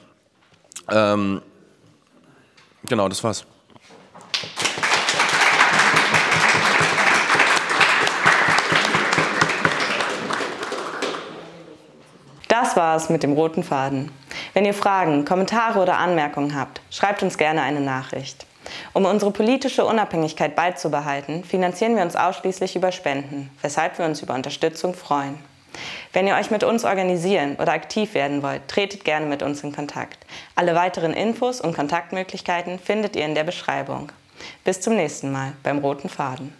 Ähm, genau, das war's. Das war's mit dem roten Faden. Wenn ihr Fragen, Kommentare oder Anmerkungen habt, schreibt uns gerne eine Nachricht. Um unsere politische Unabhängigkeit beizubehalten, finanzieren wir uns ausschließlich über Spenden, weshalb wir uns über Unterstützung freuen. Wenn ihr euch mit uns organisieren oder aktiv werden wollt, tretet gerne mit uns in Kontakt. Alle weiteren Infos und Kontaktmöglichkeiten findet ihr in der Beschreibung. Bis zum nächsten Mal beim Roten Faden.